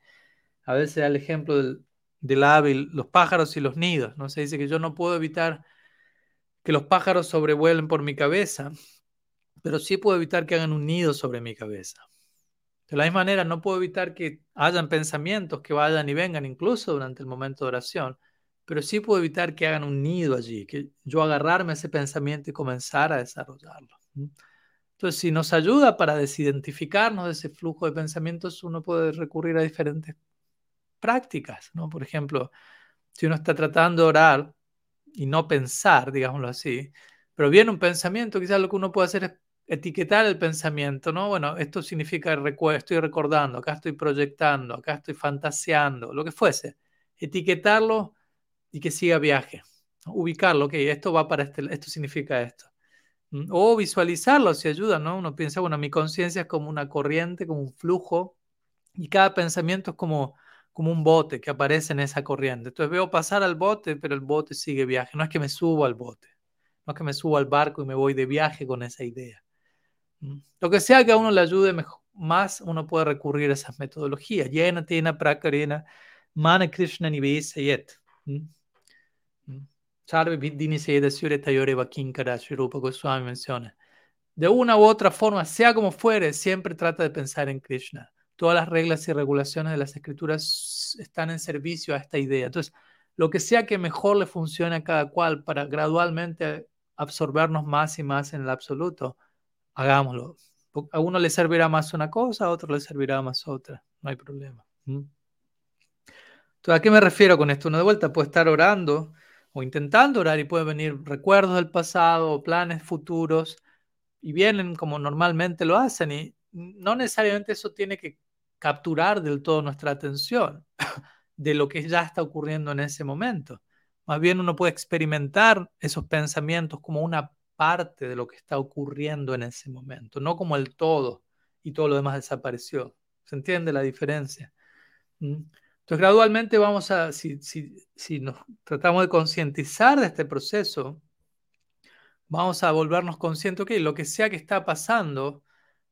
A veces da el ejemplo del, del los pájaros y los nidos. ¿no? Se dice que yo no puedo evitar que los pájaros sobrevuelen por mi cabeza, pero sí puedo evitar que hagan un nido sobre mi cabeza. De la misma manera, no puedo evitar que hayan pensamientos que vayan y vengan, incluso durante el momento de oración, pero sí puedo evitar que hagan un nido allí, que yo agarrarme a ese pensamiento y comenzar a desarrollarlo. Entonces, si nos ayuda para desidentificarnos de ese flujo de pensamientos, uno puede recurrir a diferentes prácticas, ¿no? Por ejemplo, si uno está tratando de orar y no pensar, digámoslo así, pero viene un pensamiento, quizás lo que uno puede hacer es etiquetar el pensamiento, ¿no? Bueno, esto significa estoy recordando, acá estoy proyectando, acá estoy fantaseando, lo que fuese. Etiquetarlo y que siga viaje. Ubicarlo, ok, esto va para este, esto significa esto. O visualizarlo si ayuda, ¿no? Uno piensa, bueno, mi conciencia es como una corriente, como un flujo, y cada pensamiento es como, como un bote que aparece en esa corriente. Entonces veo pasar al bote, pero el bote sigue viaje. No es que me subo al bote, no es que me subo al barco y me voy de viaje con esa idea. Lo que sea que a uno le ayude más, uno puede recurrir a esas metodologías. Llena, tiene, prakarena, mana Krishna yet. Goswami menciona. De una u otra forma, sea como fuere, siempre trata de pensar en Krishna. Todas las reglas y regulaciones de las escrituras están en servicio a esta idea. Entonces, lo que sea que mejor le funcione a cada cual para gradualmente absorbernos más y más en el absoluto, hagámoslo. A uno le servirá más una cosa, a otro le servirá más otra. No hay problema. ¿Mm? Entonces, ¿a qué me refiero con esto? Uno de vuelta puede estar orando o intentando orar y puede venir recuerdos del pasado o planes futuros y vienen como normalmente lo hacen y no necesariamente eso tiene que capturar del todo nuestra atención *laughs* de lo que ya está ocurriendo en ese momento. Más bien uno puede experimentar esos pensamientos como una parte de lo que está ocurriendo en ese momento, no como el todo y todo lo demás desapareció. ¿Se entiende la diferencia? ¿Mm? Entonces, gradualmente vamos a, si, si nos tratamos de concientizar de este proceso, vamos a volvernos conscientes, que lo que sea que está pasando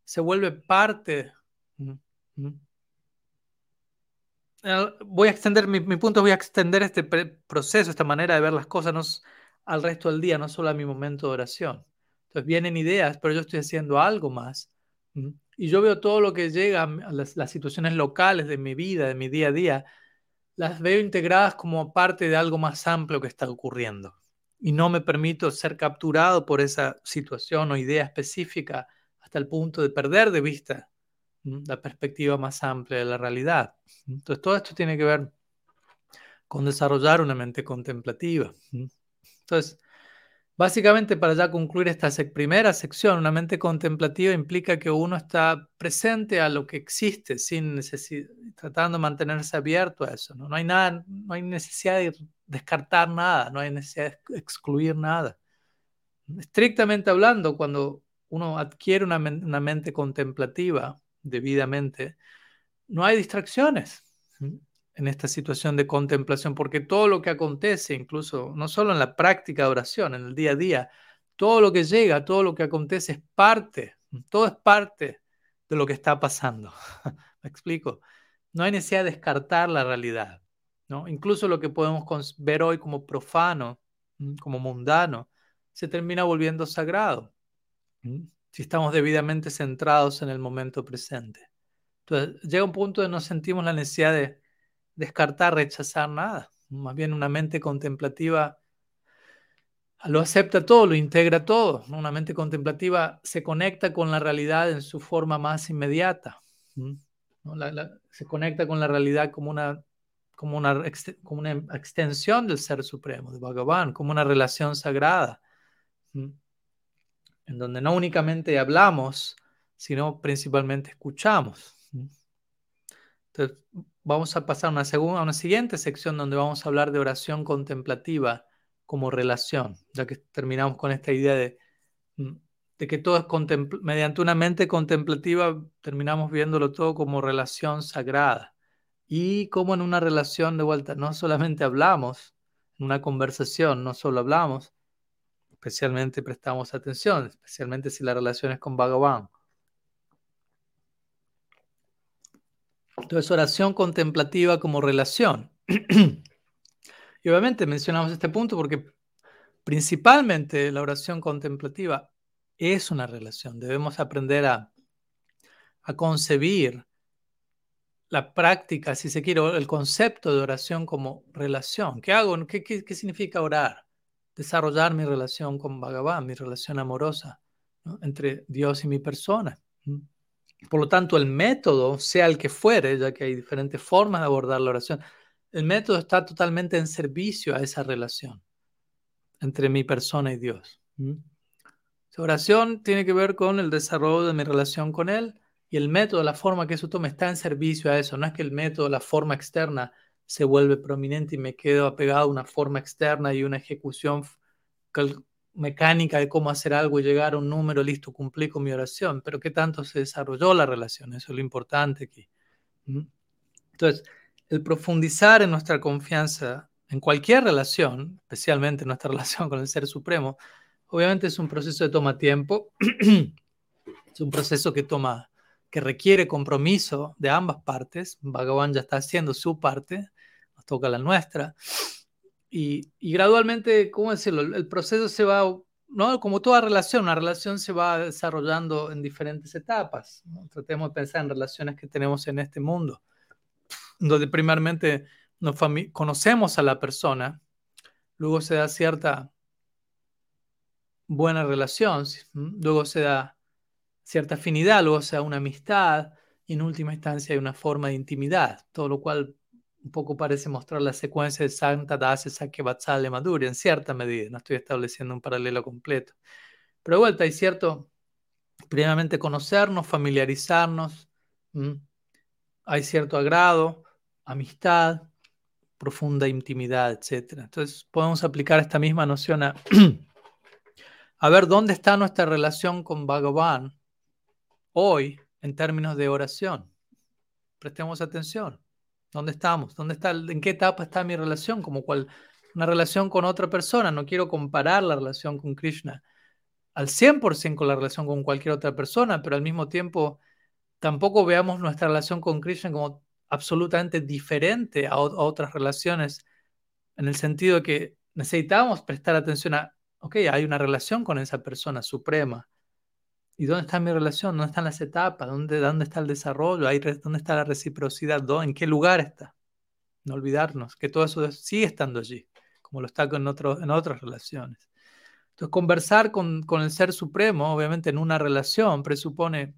se vuelve parte. Voy a extender, mi, punto voy a extender este proceso, esta manera de ver las cosas al resto del día, no solo a mi momento de oración. Entonces vienen ideas, pero yo estoy haciendo algo más. Y yo veo todo lo que llega las, las situaciones locales de mi vida, de mi día a día, las veo integradas como parte de algo más amplio que está ocurriendo y no me permito ser capturado por esa situación o idea específica hasta el punto de perder de vista la perspectiva más amplia de la realidad. Entonces, todo esto tiene que ver con desarrollar una mente contemplativa. Entonces, básicamente para ya concluir esta primera sección, una mente contemplativa implica que uno está presente a lo que existe, sin tratando de mantenerse abierto a eso. ¿no? no hay nada, no hay necesidad de descartar nada, no hay necesidad de excluir nada. Estrictamente hablando, cuando uno adquiere una, mente contemplativa debidamente, no hay distracciones en esta situación de contemplación, porque todo lo que acontece, incluso no solo en la práctica de oración, en el día a día, todo lo que llega, todo lo que acontece es parte, todo es parte de lo que está pasando. *laughs* ¿Me explico? No hay necesidad de descartar la realidad. Incluso lo que podemos ver hoy como profano, como mundano, se termina volviendo sagrado si estamos debidamente centrados en el momento presente. Entonces, llega un punto de no sentimos la necesidad de descartar, rechazar nada. Más bien una mente contemplativa lo acepta todo, lo integra todo. Una mente contemplativa se conecta con la realidad en su forma más inmediata. se conecta con la realidad como una como una, como una extensión del Ser Supremo, de Bhagavan, como una relación sagrada, en donde no únicamente hablamos, sino principalmente escuchamos. Entonces, vamos a pasar a una, segunda, a una siguiente sección donde vamos a hablar de oración contemplativa como relación, ya que terminamos con esta idea de, de que todo es mediante una mente contemplativa, terminamos viéndolo todo como relación sagrada. Y como en una relación de vuelta, no solamente hablamos, en una conversación no solo hablamos, especialmente prestamos atención, especialmente si la relación es con Bhagavan. Entonces, oración contemplativa como relación. *clears throat* y obviamente mencionamos este punto porque principalmente la oración contemplativa es una relación. Debemos aprender a, a concebir la práctica, si se quiere, el concepto de oración como relación. ¿Qué hago? ¿Qué, qué, significa orar? Desarrollar mi relación con Bhagavan, mi relación amorosa entre Dios y mi persona. Por lo tanto, el método, sea el que fuere, ya que hay diferentes formas de abordar la oración, el método está totalmente en servicio a esa relación entre mi persona y Dios. La oración tiene que ver con el desarrollo de mi relación con Él y el método, la forma que eso toma está en servicio a eso. No es que el método, la forma externa se vuelve prominente y me quedo apegado a una forma externa y una ejecución mecánica de cómo hacer algo y llegar a un número, listo, cumplí con mi oración. Pero qué tanto se desarrolló la relación, eso es lo importante aquí. Entonces, el profundizar en nuestra confianza en cualquier relación, especialmente en nuestra *laughs* relación con el Ser Supremo, obviamente es un proceso que toma tiempo, *clears throat* es un proceso que toma que requiere compromiso de ambas partes. Bhagavan ya está haciendo su parte, nos toca la nuestra. Y, gradualmente, ¿cómo decirlo? El proceso se va, ¿no? Como toda relación, una relación se va desarrollando en diferentes etapas. Tratemos de pensar en relaciones que tenemos en este mundo, donde primeramente nos conocemos a la persona, luego se da cierta buena relación, luego se da cierta afinidad, luego sea una amistad y en última instancia hay una forma de intimidad, todo lo cual un poco parece mostrar la secuencia de Santa Dase Sakya Madhurya en cierta medida, no estoy estableciendo un paralelo completo. Pero de vuelta hay cierto, primeramente conocernos, familiarizarnos, hay cierto agrado, amistad, profunda intimidad, etc. Entonces podemos aplicar esta misma noción a, *clears throat* a ver dónde está nuestra relación con Bhagavan hoy en términos de oración. prestemos atención. ¿Dónde estamos? ¿Dónde está, ¿En qué etapa está mi relación? Como cual, una relación con otra persona. No quiero comparar la relación con Krishna al 100% con la relación con cualquier otra persona, pero al mismo tiempo tampoco veamos nuestra relación con Krishna como absolutamente diferente a, otras relaciones, en el sentido que necesitamos prestar atención a, ok, hay una relación con esa persona suprema. ¿Y dónde está mi relación? ¿Dónde están las etapas? ¿Dónde, dónde está el desarrollo? ¿Dónde está la reciprocidad? ¿En qué lugar está? No olvidarnos que todo eso sigue estando allí, como lo está con en otras relaciones. Entonces, conversar con, con el Ser Supremo, obviamente en una relación, presupone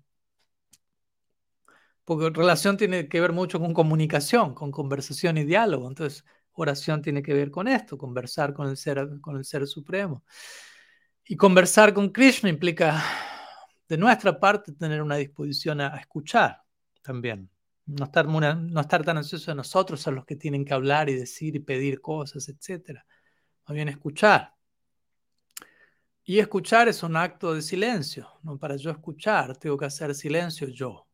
porque relación tiene que ver mucho con comunicación, con conversación y diálogo. Entonces, oración tiene que ver con esto, conversar con el ser, con el ser supremo. Y conversar con Krishna implica, de nuestra parte, tener una disposición a, escuchar también. No estar, no estar tan ansiosos de nosotros a los que tienen que hablar y decir y pedir cosas, etc. Más bien escuchar. Y escuchar es un acto de silencio. ¿no? Para yo escuchar, tengo que hacer silencio yo.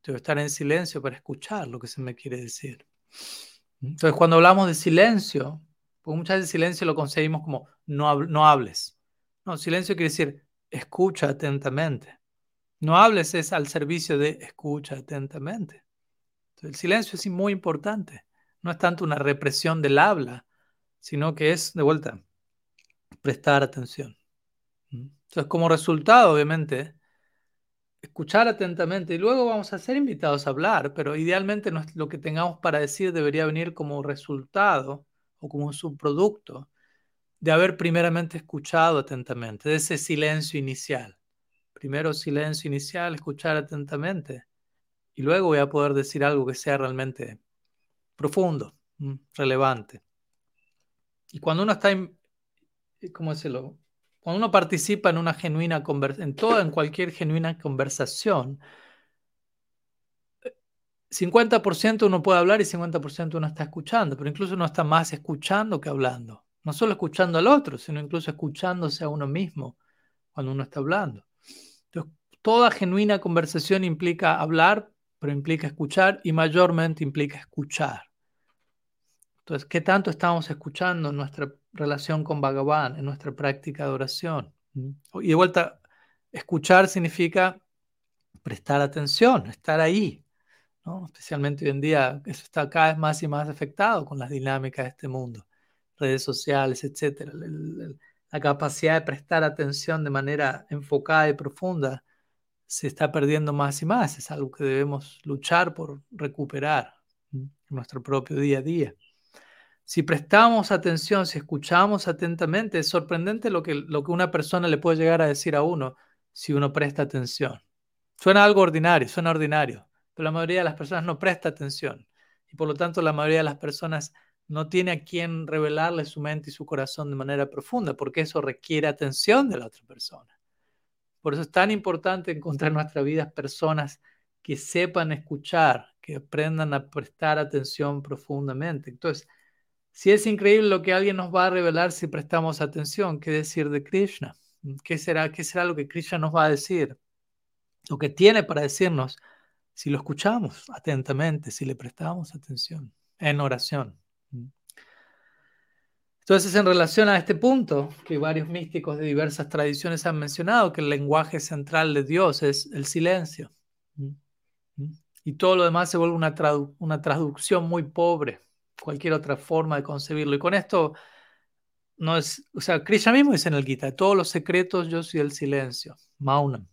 Tengo que estar en silencio para escuchar lo que se me quiere decir. Entonces, cuando hablamos de silencio, muchas veces silencio lo conseguimos como no, no hables. No, silencio quiere decir escucha atentamente. No hables es al servicio de escucha atentamente. El silencio es muy importante. No es tanto una represión del habla, sino que es, de vuelta, prestar atención. Entonces, como resultado, obviamente, escuchar atentamente y luego vamos a ser invitados a hablar, pero idealmente lo que tengamos para decir debería venir como resultado o como subproducto de haber primeramente escuchado atentamente, de ese silencio inicial. Primero silencio inicial, escuchar atentamente y luego voy a poder decir algo que sea realmente profundo, relevante. Y cuando uno está, ¿cómo decirlo? Cuando uno participa en una genuina conversación, en toda, en cualquier genuina conversación, 50% uno puede hablar y 50% uno está escuchando, pero incluso uno está más escuchando que hablando. No solo escuchando al otro, sino incluso escuchándose a uno mismo cuando uno está hablando. Entonces, toda genuina conversación implica hablar, pero implica escuchar y mayormente implica escuchar. Entonces, ¿qué tanto estamos escuchando en nuestra relación con Bhagavan, en nuestra práctica de oración? Y de vuelta, escuchar significa prestar atención, estar ahí. ¿no? Especialmente hoy en día, eso está cada vez más y más afectado con las dinámicas de este mundo, redes sociales, etc. La capacidad de prestar atención de manera enfocada y profunda se está perdiendo más y más. Es algo que debemos luchar por recuperar en nuestro propio día a día. Si prestamos atención, si escuchamos atentamente, es sorprendente lo que, lo que una persona le puede llegar a decir a uno si uno presta atención. Suena algo ordinario, suena ordinario, pero la mayoría de las personas no presta atención y por lo tanto la mayoría de las personas no tiene a quien revelarle su mente y su corazón de manera profunda, porque eso requiere atención de la otra persona. Por eso es tan importante encontrar en nuestra vida personas que sepan escuchar, que aprendan a prestar atención profundamente. Entonces, si es increíble lo que alguien nos va a revelar si prestamos atención, ¿qué decir de Krishna? ¿Qué será, qué será lo que Krishna nos va a decir? Lo que tiene para decirnos si lo escuchamos atentamente, si le prestamos atención en oración. Entonces, en relación a este punto, que varios místicos de diversas tradiciones han mencionado, que el lenguaje central de Dios es el silencio. Y todo lo demás se vuelve una, una traducción muy pobre cualquier otra forma de concebirlo. Y con esto no es, o sea, Krishna mismo dice en el Gita, todos los secretos yo soy el silencio, Maunam.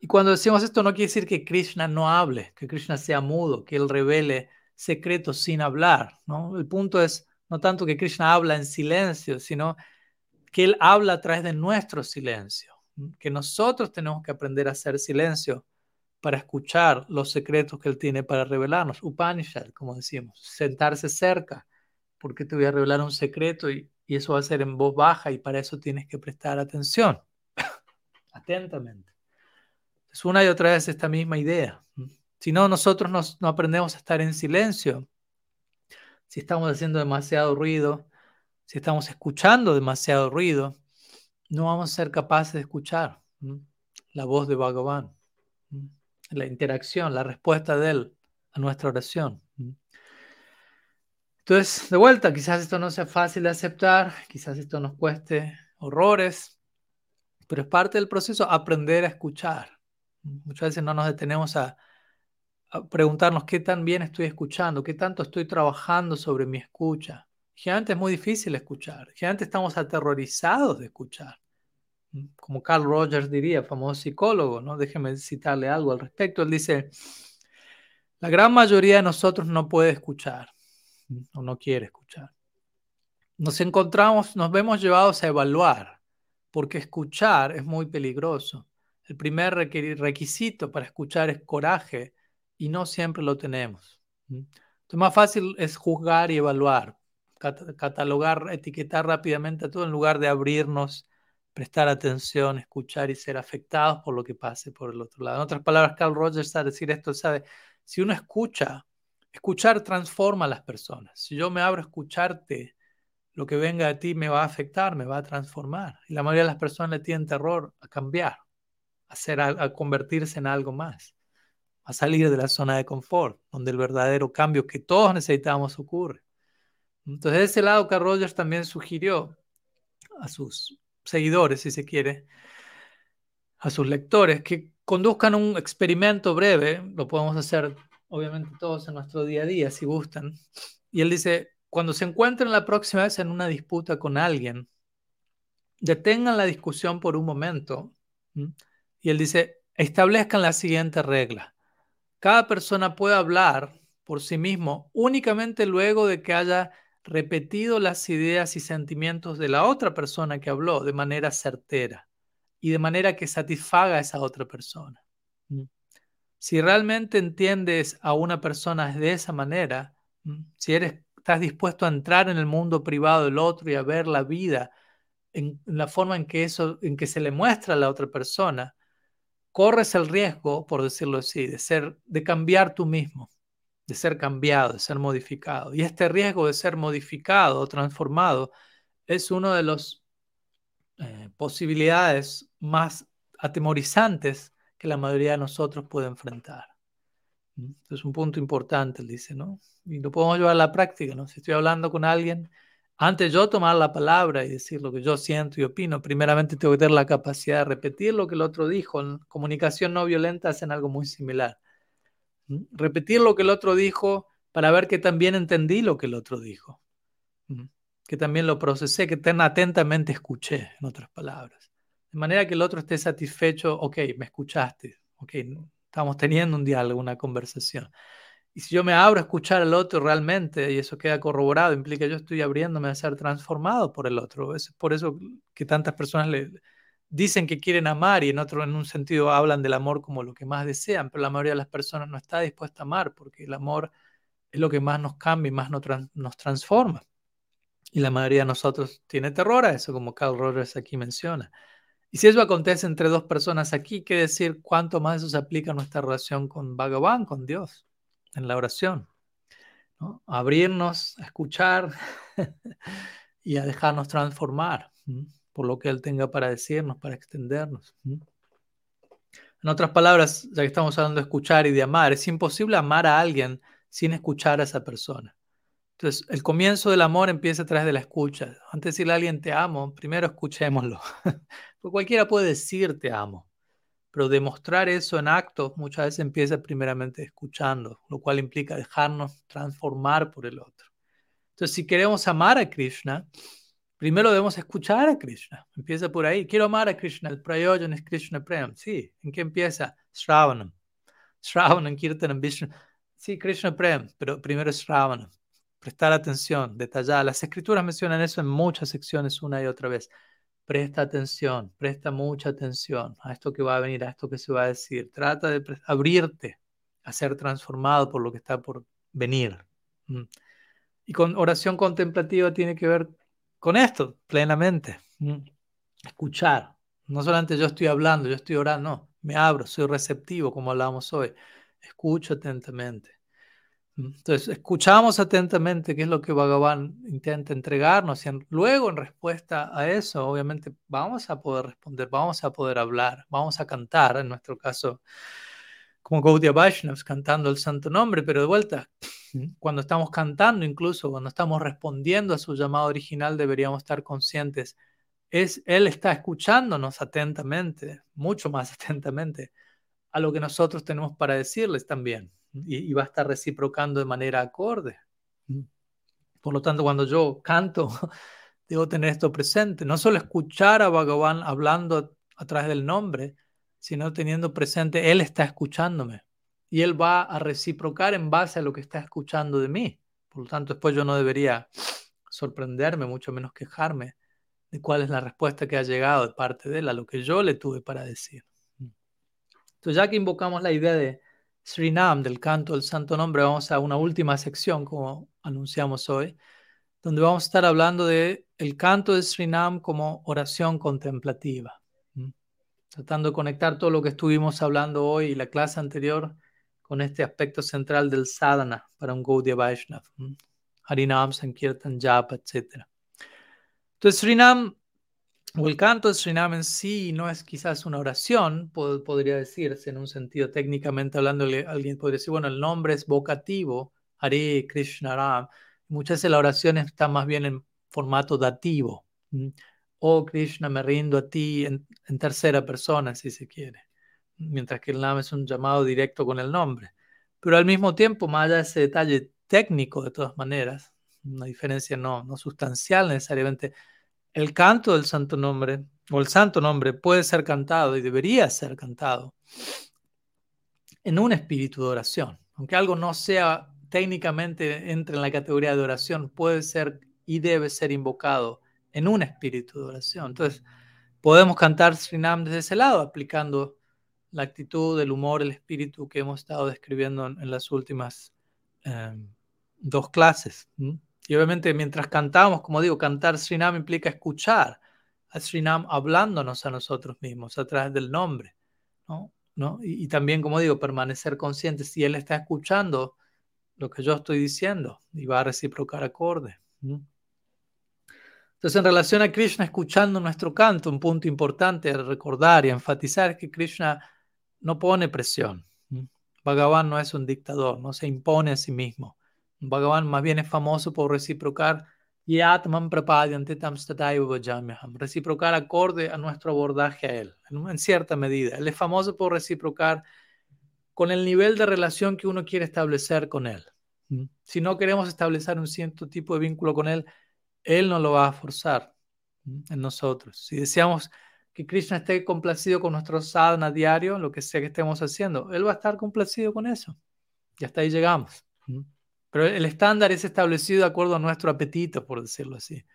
Y cuando decimos esto no quiere decir que Krishna no hable, que Krishna sea mudo, que él revele secretos sin hablar, ¿no? El punto es no tanto que Krishna habla en silencio, sino que él habla a través de nuestro silencio, que nosotros tenemos que aprender a hacer silencio para escuchar los secretos que Él tiene para revelarnos. Upanishad, como decimos, sentarse cerca, porque te voy a revelar un secreto y, eso va a ser en voz baja y para eso tienes que prestar atención, *coughs* atentamente. Es una y otra vez esta misma idea. Si no, nosotros no aprendemos a estar en silencio. Si estamos haciendo demasiado ruido, si estamos escuchando demasiado ruido, no vamos a ser capaces de escuchar la voz de Bhagavan. la interacción, la respuesta de Él a nuestra oración. Entonces, de vuelta, quizás esto no sea fácil de aceptar, quizás esto nos cueste horrores, pero es parte del proceso aprender a escuchar. Muchas veces no nos detenemos a, preguntarnos qué tan bien estoy escuchando, qué tanto estoy trabajando sobre mi escucha. Generalmente es muy difícil escuchar, generalmente estamos aterrorizados de escuchar. Como Carl Rogers diría, famoso psicólogo, ¿no? Déjeme citarle algo al respecto. Él dice, la gran mayoría de nosotros no puede escuchar o no quiere escuchar. Nos encontramos, nos vemos llevados a evaluar, porque escuchar es muy peligroso. El primer requisito para escuchar es coraje y no siempre lo tenemos. Entonces, más fácil es juzgar y evaluar, catalogar, etiquetar rápidamente a todo en lugar de abrirnos, prestar atención, escuchar y ser afectados por lo que pase por el otro lado. En otras palabras, Carl Rogers a decir esto, sabe, si uno escucha, escuchar transforma a las personas. Si yo me abro a escucharte, lo que venga de ti me va a afectar, me va a transformar. Y la mayoría de las personas le tienen terror a cambiar, a, ser, a convertirse en algo más, a salir de la zona de confort, donde el verdadero cambio que todos necesitamos ocurre. Entonces, de ese lado, Carl Rogers también sugirió a sus seguidores, si se quiere, a sus lectores, que conduzcan un experimento breve, lo podemos hacer obviamente todos en nuestro día a día si gustan. Y él dice, cuando se encuentren la próxima vez en una disputa con alguien, detengan la discusión por un momento. Y él dice, establezcan la siguiente regla. Cada persona puede hablar por sí mismo únicamente luego de que haya repetido las ideas y sentimientos de la otra persona que habló de manera certera y de manera que satisfaga a esa otra persona. Si realmente entiendes a una persona de esa manera, si eres, estás dispuesto a entrar en el mundo privado del otro y a ver la vida en, la forma en que, eso, en que se le muestra a la otra persona, corres el riesgo, por decirlo así, de, ser, de cambiar tú mismo de ser cambiado, de ser modificado. Y este riesgo de ser modificado o transformado es una de las eh, posibilidades más atemorizantes que la mayoría de nosotros puede enfrentar. ¿Mm? Es un punto importante, él dice, ¿no? Y lo podemos llevar a la práctica, ¿no? Si estoy hablando con alguien, antes yo tomar la palabra y decir lo que yo siento y opino, primeramente tengo que tener la capacidad de repetir lo que el otro dijo. En comunicación no violenta hacen algo muy similar repetir lo que el otro dijo para ver que también entendí lo que el otro dijo, que también lo procesé, que tan atentamente escuché, en otras palabras. De manera que el otro esté satisfecho, ok, me escuchaste, ok, estamos teniendo un diálogo, una conversación. Y si yo me abro a escuchar al otro realmente, y eso queda corroborado, implica que yo estoy abriéndome a ser transformado por el otro. Es por eso que tantas personas dicen que quieren amar y en otro, en un sentido, hablan del amor como lo que más desean, pero la mayoría de las personas no está dispuesta a amar porque el amor es lo que más nos cambia y más nos, nos transforma. Y la mayoría de nosotros tiene terror a eso, como Carl Rogers aquí menciona. Y si eso acontece entre dos personas aquí, ¿qué decir cuánto más eso se aplica a nuestra relación con Bhagavan, con Dios, en la oración? Abrirnos, a escuchar *laughs* y a dejarnos transformar por lo que Él tenga para decirnos, para extendernos. En otras palabras, ya que estamos hablando de escuchar y de amar, es imposible amar a alguien sin escuchar a esa persona. Entonces, el comienzo del amor empieza a través de la escucha. Antes de decirle a alguien te amo, primero escuchémoslo. *laughs* Porque cualquiera puede decir te amo, pero demostrar eso en actos muchas veces empieza primeramente escuchando, lo cual implica dejarnos transformar por el otro. Entonces, si queremos amar a Krishna, Primero debemos escuchar a Krishna. Empieza por ahí. Quiero amar a Krishna. El prayojan es Krishna Prem. Sí. ¿En qué empieza? Shravanam. Shravanam, Kirtanam, Vishnu. Sí, Krishna Prem, pero primero es Shravanam. Prestar atención, detallar. Las escrituras mencionan eso en muchas secciones una y otra vez. Presta atención, presta mucha atención a esto que va a venir, a esto que se va a decir. Trata de abrirte a ser transformado por lo que está por venir. Y con oración contemplativa tiene que ver con esto plenamente. Escuchar. No solamente yo estoy hablando, yo estoy orando, no, me abro, soy receptivo, como hablábamos hoy. Escucho atentamente. Entonces, escuchamos atentamente qué es lo que Bhagavan intenta entregarnos y luego en respuesta a eso, obviamente, vamos a poder responder, vamos a poder hablar, vamos a cantar, en nuestro caso, como Gaudiya Vaishnavas cantando el santo nombre, pero de vuelta, *clears throat* cuando estamos cantando, incluso cuando estamos respondiendo a su llamado original, deberíamos estar conscientes. Es, él está escuchándonos atentamente, mucho más *laughs* atentamente, a lo que nosotros tenemos para decirles también, y, y va a estar reciprocando de manera acorde. Por lo tanto, cuando yo canto, *laughs* debo tener esto presente, no solo escuchar a Bhagavan hablando a través del nombre, sino teniendo presente, Él está escuchándome y Él va a reciprocar en base a lo que está escuchando de mí. Por lo tanto, después yo no debería *sniffs* sorprenderme, mucho menos quejarme de cuál es la respuesta que ha llegado de parte de Él a lo que yo le tuve para decir. Entonces, ya que invocamos la idea de Srinam, del canto del santo nombre, vamos a una última sección, como anunciamos hoy, donde vamos a estar hablando de el canto de Srinam como oración contemplativa tratando de conectar todo lo que estuvimos hablando hoy y la clase anterior con este aspecto central del sadhana para un Gaudiya Vaishnav, Harinam, Sankirtan, Japa, etc. Entonces, Srinam, o el canto de Srinam en sí, no es quizás una oración, podría decirse en un sentido técnicamente hablando, alguien podría decir, bueno, el nombre es vocativo, Hare Krishna Ram. Muchas veces la oración está más bien en formato dativo oh Krishna, me rindo a ti en, tercera persona, si se quiere, mientras que el Nama es un llamado directo con el nombre. Pero al mismo tiempo, más allá de ese detalle técnico, de todas maneras, una diferencia no, no sustancial necesariamente, el canto del santo nombre, o el santo nombre, puede ser cantado y debería ser cantado en un espíritu de oración. Aunque algo no sea técnicamente entre en la categoría de oración, puede ser y debe ser invocado en un espíritu de oración. Entonces, podemos cantar Srinam desde ese lado, aplicando la actitud, el humor, el espíritu que hemos estado describiendo en, las últimas em, dos clases. Y obviamente mientras cantamos, como digo, cantar Srinam implica escuchar a Srinam hablándonos a nosotros mismos a través del nombre. ¿no? ¿No? Y, también, como digo, permanecer conscientes si Él está escuchando lo que yo estoy diciendo y va a reciprocar acorde. Entonces, en relación a Krishna escuchando nuestro canto, un punto importante a recordar y enfatizar es que Krishna no pone presión. Bhagavan no es un dictador, no se impone a sí mismo. Bhagavan más bien es famoso por reciprocar reciprocar acorde a nuestro abordaje a él, en cierta medida. Él es famoso por reciprocar con el nivel de relación que uno quiere establecer con él. Si no queremos establecer un cierto tipo de vínculo con él, él no lo va a forzar en nosotros. Si deseamos que Krishna esté complacido con nuestro sadhana diario, lo que sea que estemos haciendo, Él va a estar complacido con eso. Y hasta ahí llegamos. Pero el estándar es establecido de acuerdo a nuestro apetito, por decirlo así.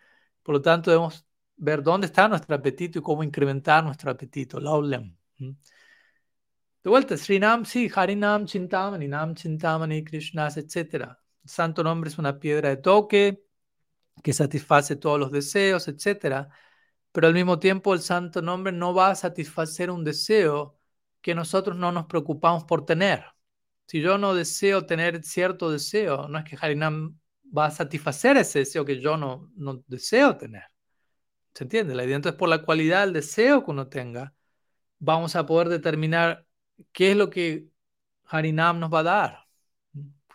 Por lo tanto, debemos ver dónde está nuestro apetito y cómo incrementar nuestro apetito. Laulam. De vuelta, Srinam, sí, Harinam, Chintamani, Nam, Chintamani, Krishnas, etc. El santo nombre es una piedra de toque, que satisface todos los deseos, etc. Pero al mismo tiempo el santo nombre no va a satisfacer un deseo que nosotros no nos preocupamos por tener. Si yo no deseo tener cierto deseo, no es que Harinam va a satisfacer ese deseo que yo no, deseo tener. ¿Se entiende? La idea entonces por la cualidad del deseo que uno tenga, vamos a poder determinar qué es lo que Harinam nos va a dar.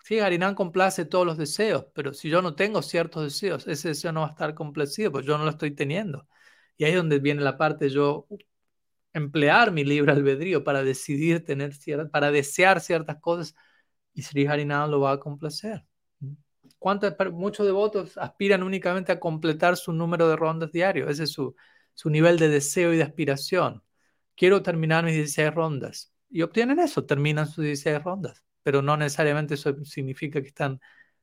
Sí, Harinam complace todos los deseos, pero si yo no tengo ciertos deseos, ese deseo no va a estar complacido, pues yo no lo estoy teniendo. Y ahí es donde viene la parte yo emplear mi libre albedrío para decidir tener ciertas, para desear ciertas cosas y Sri Harinam lo va a complacer. ¿Cuántos, muchos devotos aspiran únicamente a completar su número de rondas diarios? Ese es su, su nivel de deseo y de aspiración. Quiero terminar mis 16 rondas. Y obtienen eso, terminan sus 16 rondas pero no necesariamente eso significa que están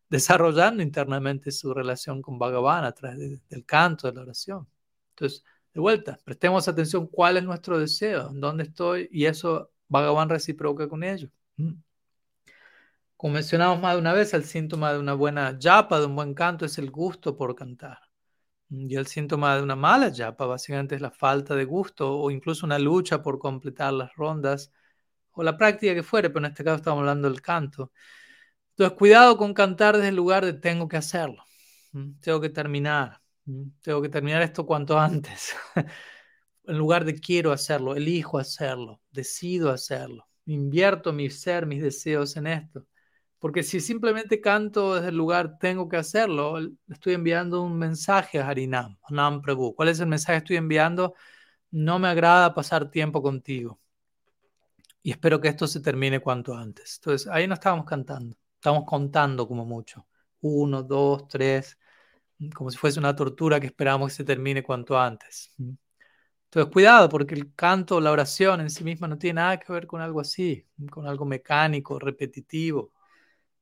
desarrollando internamente su relación con Bhagavan a través del canto, de la oración. Entonces, de vuelta, prestemos atención cuál es nuestro deseo, dónde estoy, y eso Bhagavan reciproca con ello. Mm. Como mencionamos más de una vez, el síntoma de una buena yapa, de un buen canto, es el gusto por cantar. Y el síntoma de una mala yapa, básicamente, es la falta de gusto o incluso una lucha por completar las rondas o la práctica que fuere, pero en este caso estamos hablando del canto. Entonces, cuidado con cantar desde el lugar de tengo que hacerlo, tengo que terminar, tengo que terminar esto cuanto antes, *laughs* en lugar de quiero hacerlo, elijo hacerlo, decido hacerlo. invierto mi ser, mis deseos en esto. Porque si simplemente canto desde el lugar, tengo que hacerlo, estoy enviando un mensaje a Harinam, Nam Prabhu. ¿Cuál es el mensaje que estoy enviando? No me agrada pasar tiempo contigo. Y espero que esto se termine cuanto antes. Entonces, ahí no estábamos cantando, estamos contando como mucho. Uno, dos, tres, como si fuese una tortura que esperamos que se termine cuanto antes. Entonces, cuidado, porque el canto, la oración en sí misma no tiene nada que ver con algo así, con algo mecánico, repetitivo.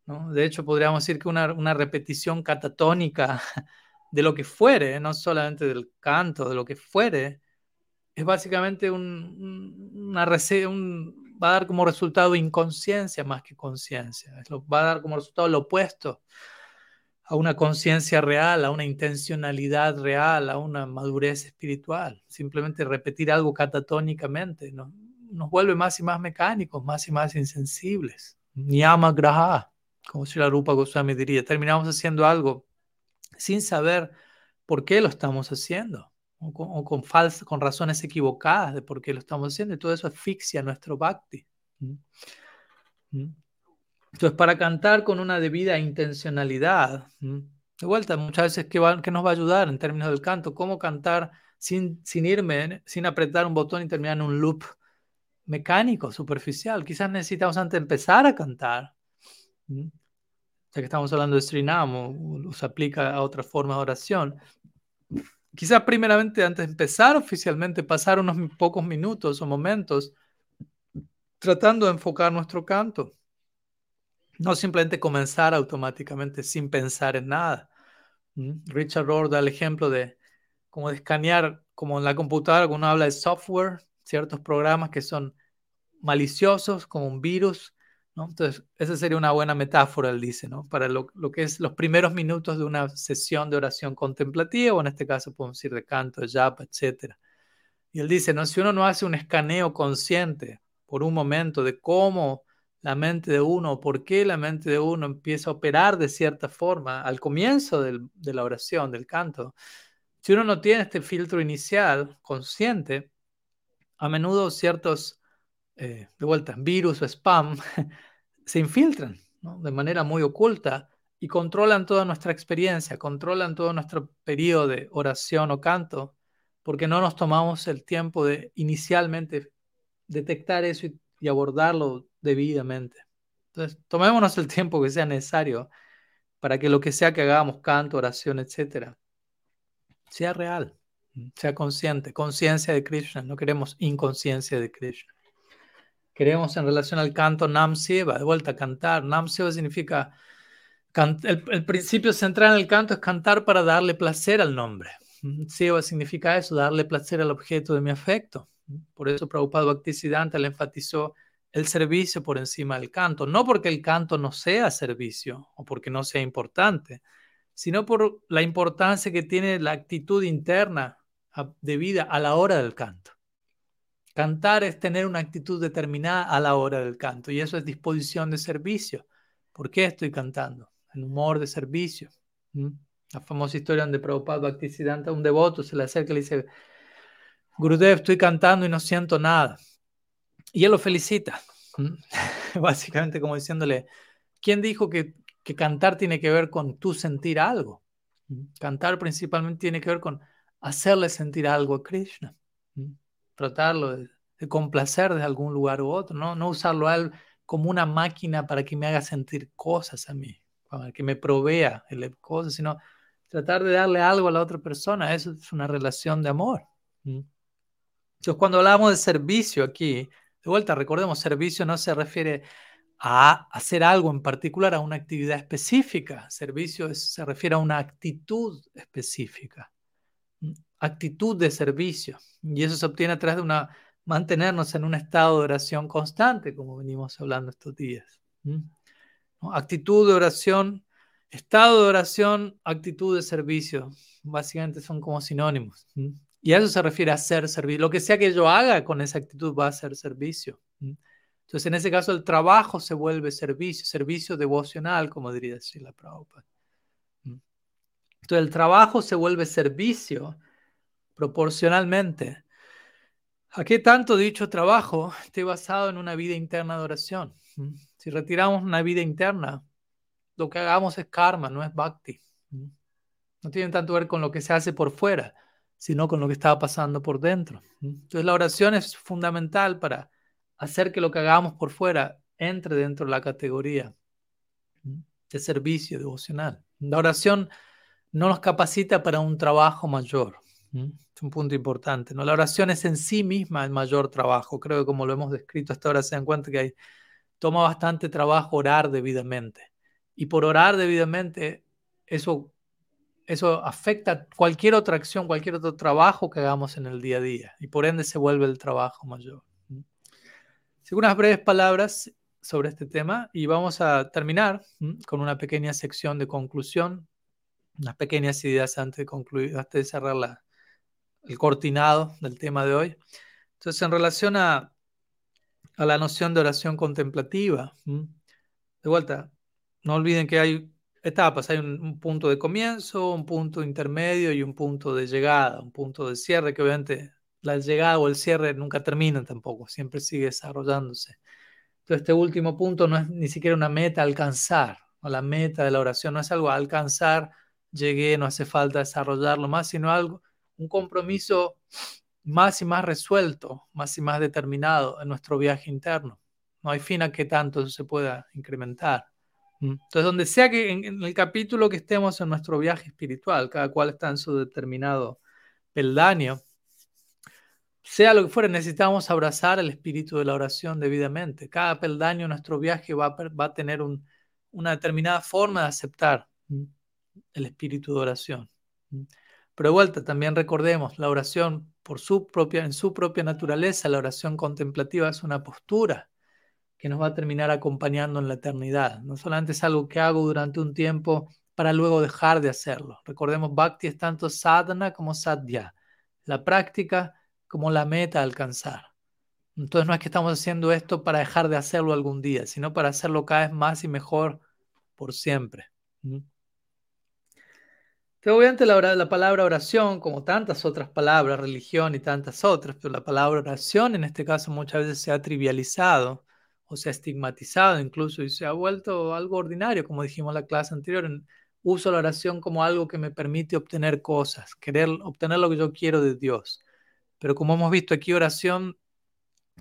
¿no? De hecho, podríamos decir que una, una repetición catatónica *laughs* de lo que fuere, no solamente del canto, de lo que fuere, es básicamente un, una un, va a dar como resultado inconsciencia más que conciencia. Va a dar como resultado lo opuesto a una conciencia real, a una intencionalidad real, a una madurez espiritual. Simplemente repetir algo catatónicamente ¿no? nos vuelve más y más mecánicos, más y más insensibles. Niyama graha, como si la Rupa Goswami diría. Terminamos haciendo algo sin saber por qué lo estamos haciendo o con, con razones equivocadas de por qué lo estamos haciendo y todo eso asfixia nuestro bhakti. ¿Mm? ¿Mm? Entonces, para cantar con una debida intencionalidad, de vuelta, muchas veces, ¿qué, nos va a ayudar en términos del canto? ¿Cómo cantar sin, sin irme, sin apretar un botón y terminar en un loop mecánico, superficial? Quizás necesitamos antes empezar a cantar. Ya que estamos hablando de Srinam se aplica a otra forma de oración. Quizás primeramente antes de empezar oficialmente, pasar unos pocos minutos o momentos tratando de enfocar nuestro canto no simplemente comenzar automáticamente sin pensar en nada. Richard Rohr da el ejemplo de como escanear, como en la computadora, cuando uno habla de software, ciertos programas que son maliciosos, como un virus. Entonces, esa sería una buena metáfora, él dice, ¿no? para lo, lo, que es los primeros minutos de una sesión de oración contemplativa, o en este caso podemos decir de canto, de japa, etc. Y él dice, ¿no? si uno no hace un escaneo consciente por un momento de cómo la mente de uno, por qué la mente de uno empieza a operar de cierta forma al comienzo de la oración, del canto. Si uno no tiene este filtro inicial consciente, a menudo ciertos, eh, de vuelta, virus o spam *laughs* se infiltran de manera muy oculta y controlan toda nuestra experiencia, controlan todo nuestro periodo de oración o canto, porque no nos tomamos el tiempo de inicialmente detectar eso y abordarlo debidamente. Entonces, tomémonos el tiempo que sea necesario para que lo que sea que hagamos, canto, oración, etcétera, sea real, sea consciente, conciencia de Krishna. No queremos inconsciencia de Krishna. Queremos en relación al canto Nam Seva, de vuelta a cantar. Nam Seva significa, el, principio central en el canto es cantar para darle placer al nombre. Seva significa eso, darle placer al objeto de mi afecto. Por eso Prabhupada Bhaktisiddhanta le enfatizó el servicio por encima del canto, no porque el canto no sea servicio o porque no sea importante, sino por la importancia que tiene la actitud interna de vida a la hora del canto. Cantar es tener una actitud determinada a la hora del canto y eso es disposición de servicio. ¿Por qué estoy cantando? En humor de servicio. La famosa historia donde Prabhupada Bhaktisiddhanta, un devoto, se le acerca y le dice, Gurudev, estoy cantando y no siento nada. Y él lo felicita, *laughs* básicamente como diciéndole, ¿quién dijo que, que cantar tiene que ver con tú sentir algo? Cantar principalmente tiene que ver con hacerle sentir algo a Krishna, tratarlo de, complacer de algún lugar u otro, no, no usarlo como una máquina para que me haga sentir cosas a mí, para que me provea cosas, sino tratar de darle algo a la otra persona, eso es una relación de amor. Entonces, cuando hablamos de servicio aquí, de vuelta, recordemos, servicio no se refiere a hacer algo en particular, a una actividad específica. Servicio se refiere a una actitud específica, actitud de servicio. Y eso se obtiene a través de una, mantenernos en un estado de oración constante, como venimos hablando estos días. Actitud de oración, estado de oración, actitud de servicio, básicamente son como sinónimos. Y eso se refiere a ser servicio. Lo que sea que yo haga con esa actitud va a ser servicio. Entonces, en ese caso, el trabajo se vuelve servicio, servicio devocional, como diría la Prabhupada. Entonces, el trabajo se vuelve servicio proporcionalmente ¿A qué tanto dicho trabajo esté basado en una vida interna de oración? Si retiramos una vida interna, lo que hagamos es karma, no es bhakti. No tiene tanto que ver con lo que se hace por fuera, sino con lo que está pasando por dentro. Entonces la oración es fundamental para hacer que lo que hagamos por fuera entre dentro de la categoría de servicio devocional. La oración no nos capacita para un trabajo mayor. Es un punto importante. ¿no? La oración es en sí misma el mayor trabajo. Creo que como lo hemos descrito hasta ahora se dan cuenta que hay, toma bastante trabajo orar debidamente. Y por orar debidamente, eso, eso afecta cualquier otra acción, cualquier otro trabajo que hagamos en el día a día. Y por ende se vuelve el trabajo mayor. Así unas breves palabras sobre este tema y vamos a terminar con una pequeña sección de conclusión, unas pequeñas ideas antes de concluir, antes de cerrar el cortinado del tema de hoy. Entonces, en relación a la noción de oración contemplativa, de vuelta, no olviden que hay etapas, hay un, punto de comienzo, un punto intermedio y un punto de llegada, un punto de cierre, que obviamente la llegada o el cierre nunca terminan tampoco, siempre sigue desarrollándose. Entonces, este último punto no es ni siquiera una meta alcanzar, o la meta de la oración no es algo a alcanzar, llegué, no hace falta desarrollarlo más, sino algo, un compromiso más y más resuelto, más y más determinado en nuestro viaje interno. No hay fin a que tanto se pueda incrementar. Entonces, donde sea que en, el capítulo que estemos en nuestro viaje espiritual, cada cual está en su determinado peldaño, sea lo que fuera, necesitamos abrazar el espíritu de la oración debidamente. Cada peldaño en nuestro viaje va a, tener una determinada forma de aceptar el espíritu de oración. Pero de vuelta, también recordemos, la oración por su propia, en su propia naturaleza, la oración contemplativa es una postura que nos va a terminar acompañando en la eternidad. No solamente es algo que hago durante un tiempo para luego dejar de hacerlo. Recordemos, Bhakti es tanto sadhana como sadhya, la práctica como la meta a alcanzar. Entonces no es que estamos haciendo esto para dejar de hacerlo algún día, sino para hacerlo cada vez más y mejor por siempre. Pero obviamente la, la, palabra oración, como tantas otras palabras, religión y tantas otras, pero la palabra oración en este caso muchas veces se ha trivializado o se ha estigmatizado incluso y se ha vuelto algo ordinario, como dijimos en la clase anterior. uso la oración como algo que me permite obtener cosas, querer obtener lo que yo quiero de Dios. Pero como hemos visto aquí, oración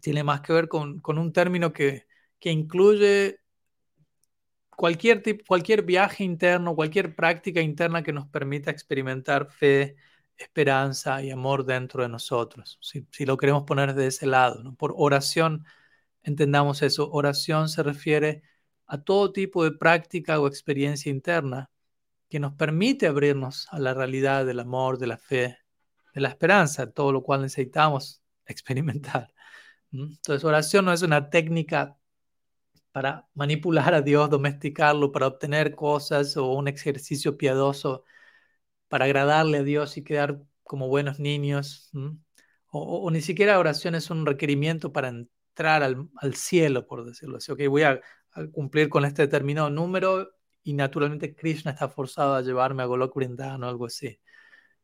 tiene más que ver con, con un término que, que incluye cualquier, tipo, cualquier viaje interno, cualquier práctica interna que nos permita experimentar fe, esperanza y amor dentro de nosotros, si, lo queremos poner de ese lado. Por oración, entendamos eso, oración se refiere a todo tipo de práctica o experiencia interna que nos permite abrirnos a la realidad del amor, de la fe, de la esperanza, todo lo cual necesitamos *laughs* experimentar. Entonces, oración no es una técnica para manipular a Dios, domesticarlo, para obtener cosas o un ejercicio piadoso para agradarle a Dios y quedar como buenos niños. O, ni siquiera oración es un requerimiento para entrar al, cielo, por decirlo así. Ok, voy a, cumplir con este determinado número y naturalmente Krishna está forzado a llevarme a Golok Vrindavan o algo así.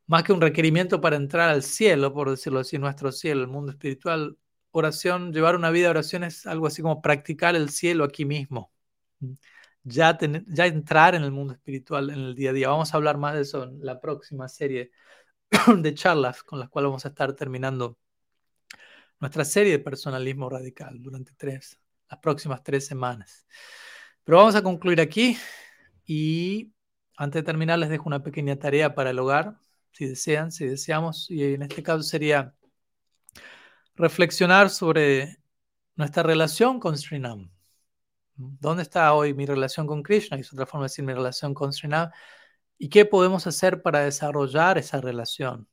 Más que un requerimiento para entrar al cielo, por decirlo así, nuestro cielo, el mundo espiritual, oración, llevar una vida de oración es algo así como practicar el cielo aquí mismo. Ya, ya entrar en el mundo espiritual en el día a día. Vamos a hablar más de eso en la próxima serie *coughs* de charlas con las cuales vamos a estar terminando nuestra serie de personalismo radical durante tres, las próximas tres semanas. Pero vamos a concluir aquí y antes de terminar les dejo una pequeña tarea para el hogar, si desean, si deseamos, y en este caso sería reflexionar sobre nuestra relación con Srinam. ¿Dónde está hoy mi relación con Krishna? Es otra forma de decir mi relación con Srinam. ¿Y qué podemos hacer para desarrollar esa relación?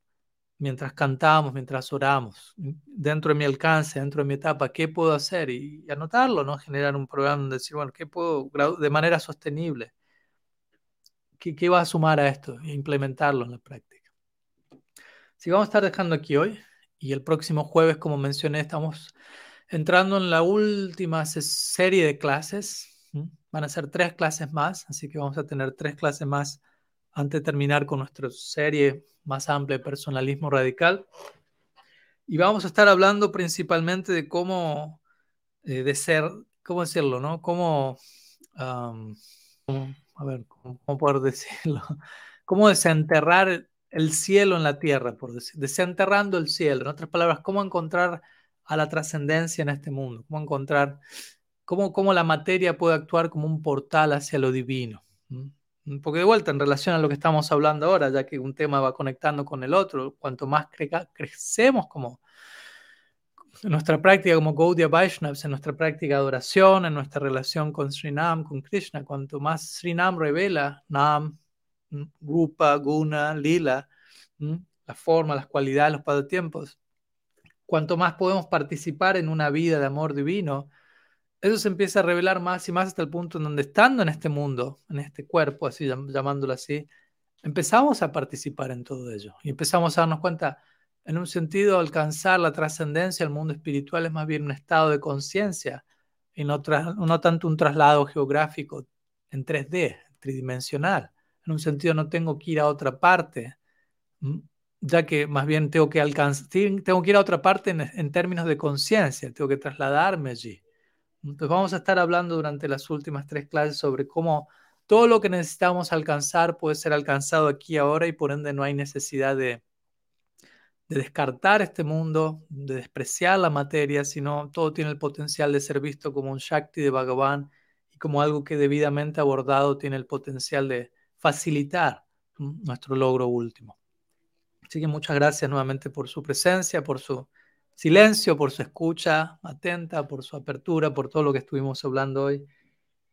Mientras cantamos, mientras oramos, dentro de mi alcance, dentro de mi etapa, ¿qué puedo hacer? Y, anotarlo, ¿no? Generar un programa donde decir, bueno, ¿qué puedo, de manera sostenible? ¿Qué, qué va a sumar a esto? E implementarlo en la práctica. Así vamos a estar dejando aquí hoy. Y el próximo jueves, como mencioné, estamos entrando en la última serie de clases. Van a ser tres clases más, así que vamos a tener tres clases más antes de terminar con nuestra serie más amplia de personalismo radical. Y vamos a estar hablando principalmente de cómo, eh, de ser, ¿cómo decirlo? ¿no? Cómo, a ver, ¿cómo, ¿cómo, poder decirlo? *laughs* Cómo desenterrar el cielo en la tierra, por decir, desenterrando el cielo. En otras palabras, cómo encontrar a la trascendencia en este mundo, cómo encontrar, cómo, cómo la materia puede actuar como un portal hacia lo divino. Porque de vuelta, en relación a lo que estamos hablando ahora, ya que un tema va conectando con el otro, cuanto más cre crecemos como en nuestra práctica como Gaudiya Vaishnavas, en nuestra práctica de adoración, en nuestra relación con Srinam, con Krishna, cuanto más Srinam revela Nam, Rupa, Guna, Lila, la forma, las cualidades, los pasatiempos, cuanto más podemos participar en una vida de amor divino, eso se empieza a revelar más y más hasta el punto en donde estando en este mundo, en este cuerpo, así llamándolo así, empezamos a participar en todo ello y empezamos a darnos cuenta, en un sentido, alcanzar la trascendencia del mundo espiritual es más bien un estado de conciencia y no, no tanto un traslado geográfico en 3D, tridimensional. En un sentido, no tengo que ir a otra parte, ya que más bien tengo que alcanzar, tengo que ir a otra parte en, en términos de conciencia, tengo que trasladarme allí. Entonces vamos a estar hablando durante las últimas tres clases sobre cómo todo lo que necesitamos alcanzar puede ser alcanzado aquí ahora y por ende no hay necesidad de, de descartar este mundo, de despreciar la materia, sino todo tiene el potencial de ser visto como un Shakti de Bhagavan y como algo que debidamente abordado tiene el potencial de facilitar nuestro logro último. Así que muchas gracias nuevamente por su presencia, por su silencio, por su escucha atenta, por su apertura, por todo lo que estuvimos hablando hoy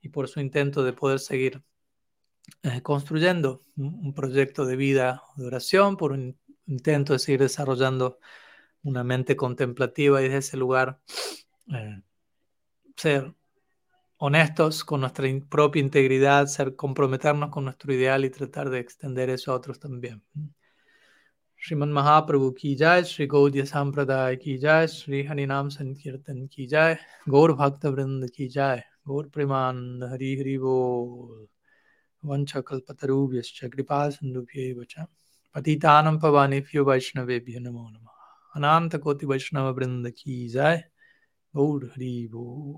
y por su intento de poder seguir eh, construyendo un proyecto de vida de oración, por un intento de seguir desarrollando una mente contemplativa y desde ese lugar eh, ser honestos con nuestra propia integridad, ser comprometernos con nuestro ideal y tratar de extender eso a otros también. श्रीमन महाप्रभु की जय, श्री गौद्य संप्रदाय की जय, श्री हरिनाम संकीर्तन की जय, गौर भक्त वृंद की जय, गौर प्रेमानंद हरि हरि बोल। वंशकल्पतरुभ्यश्च कृपा सिन्धुभ्यैव च। पतितानं पवानेभ्यो वैष्णवेभ्यो नमो नमः। अनन्तकोटि वैष्णव वृंद की जय, गौर हरि बोल।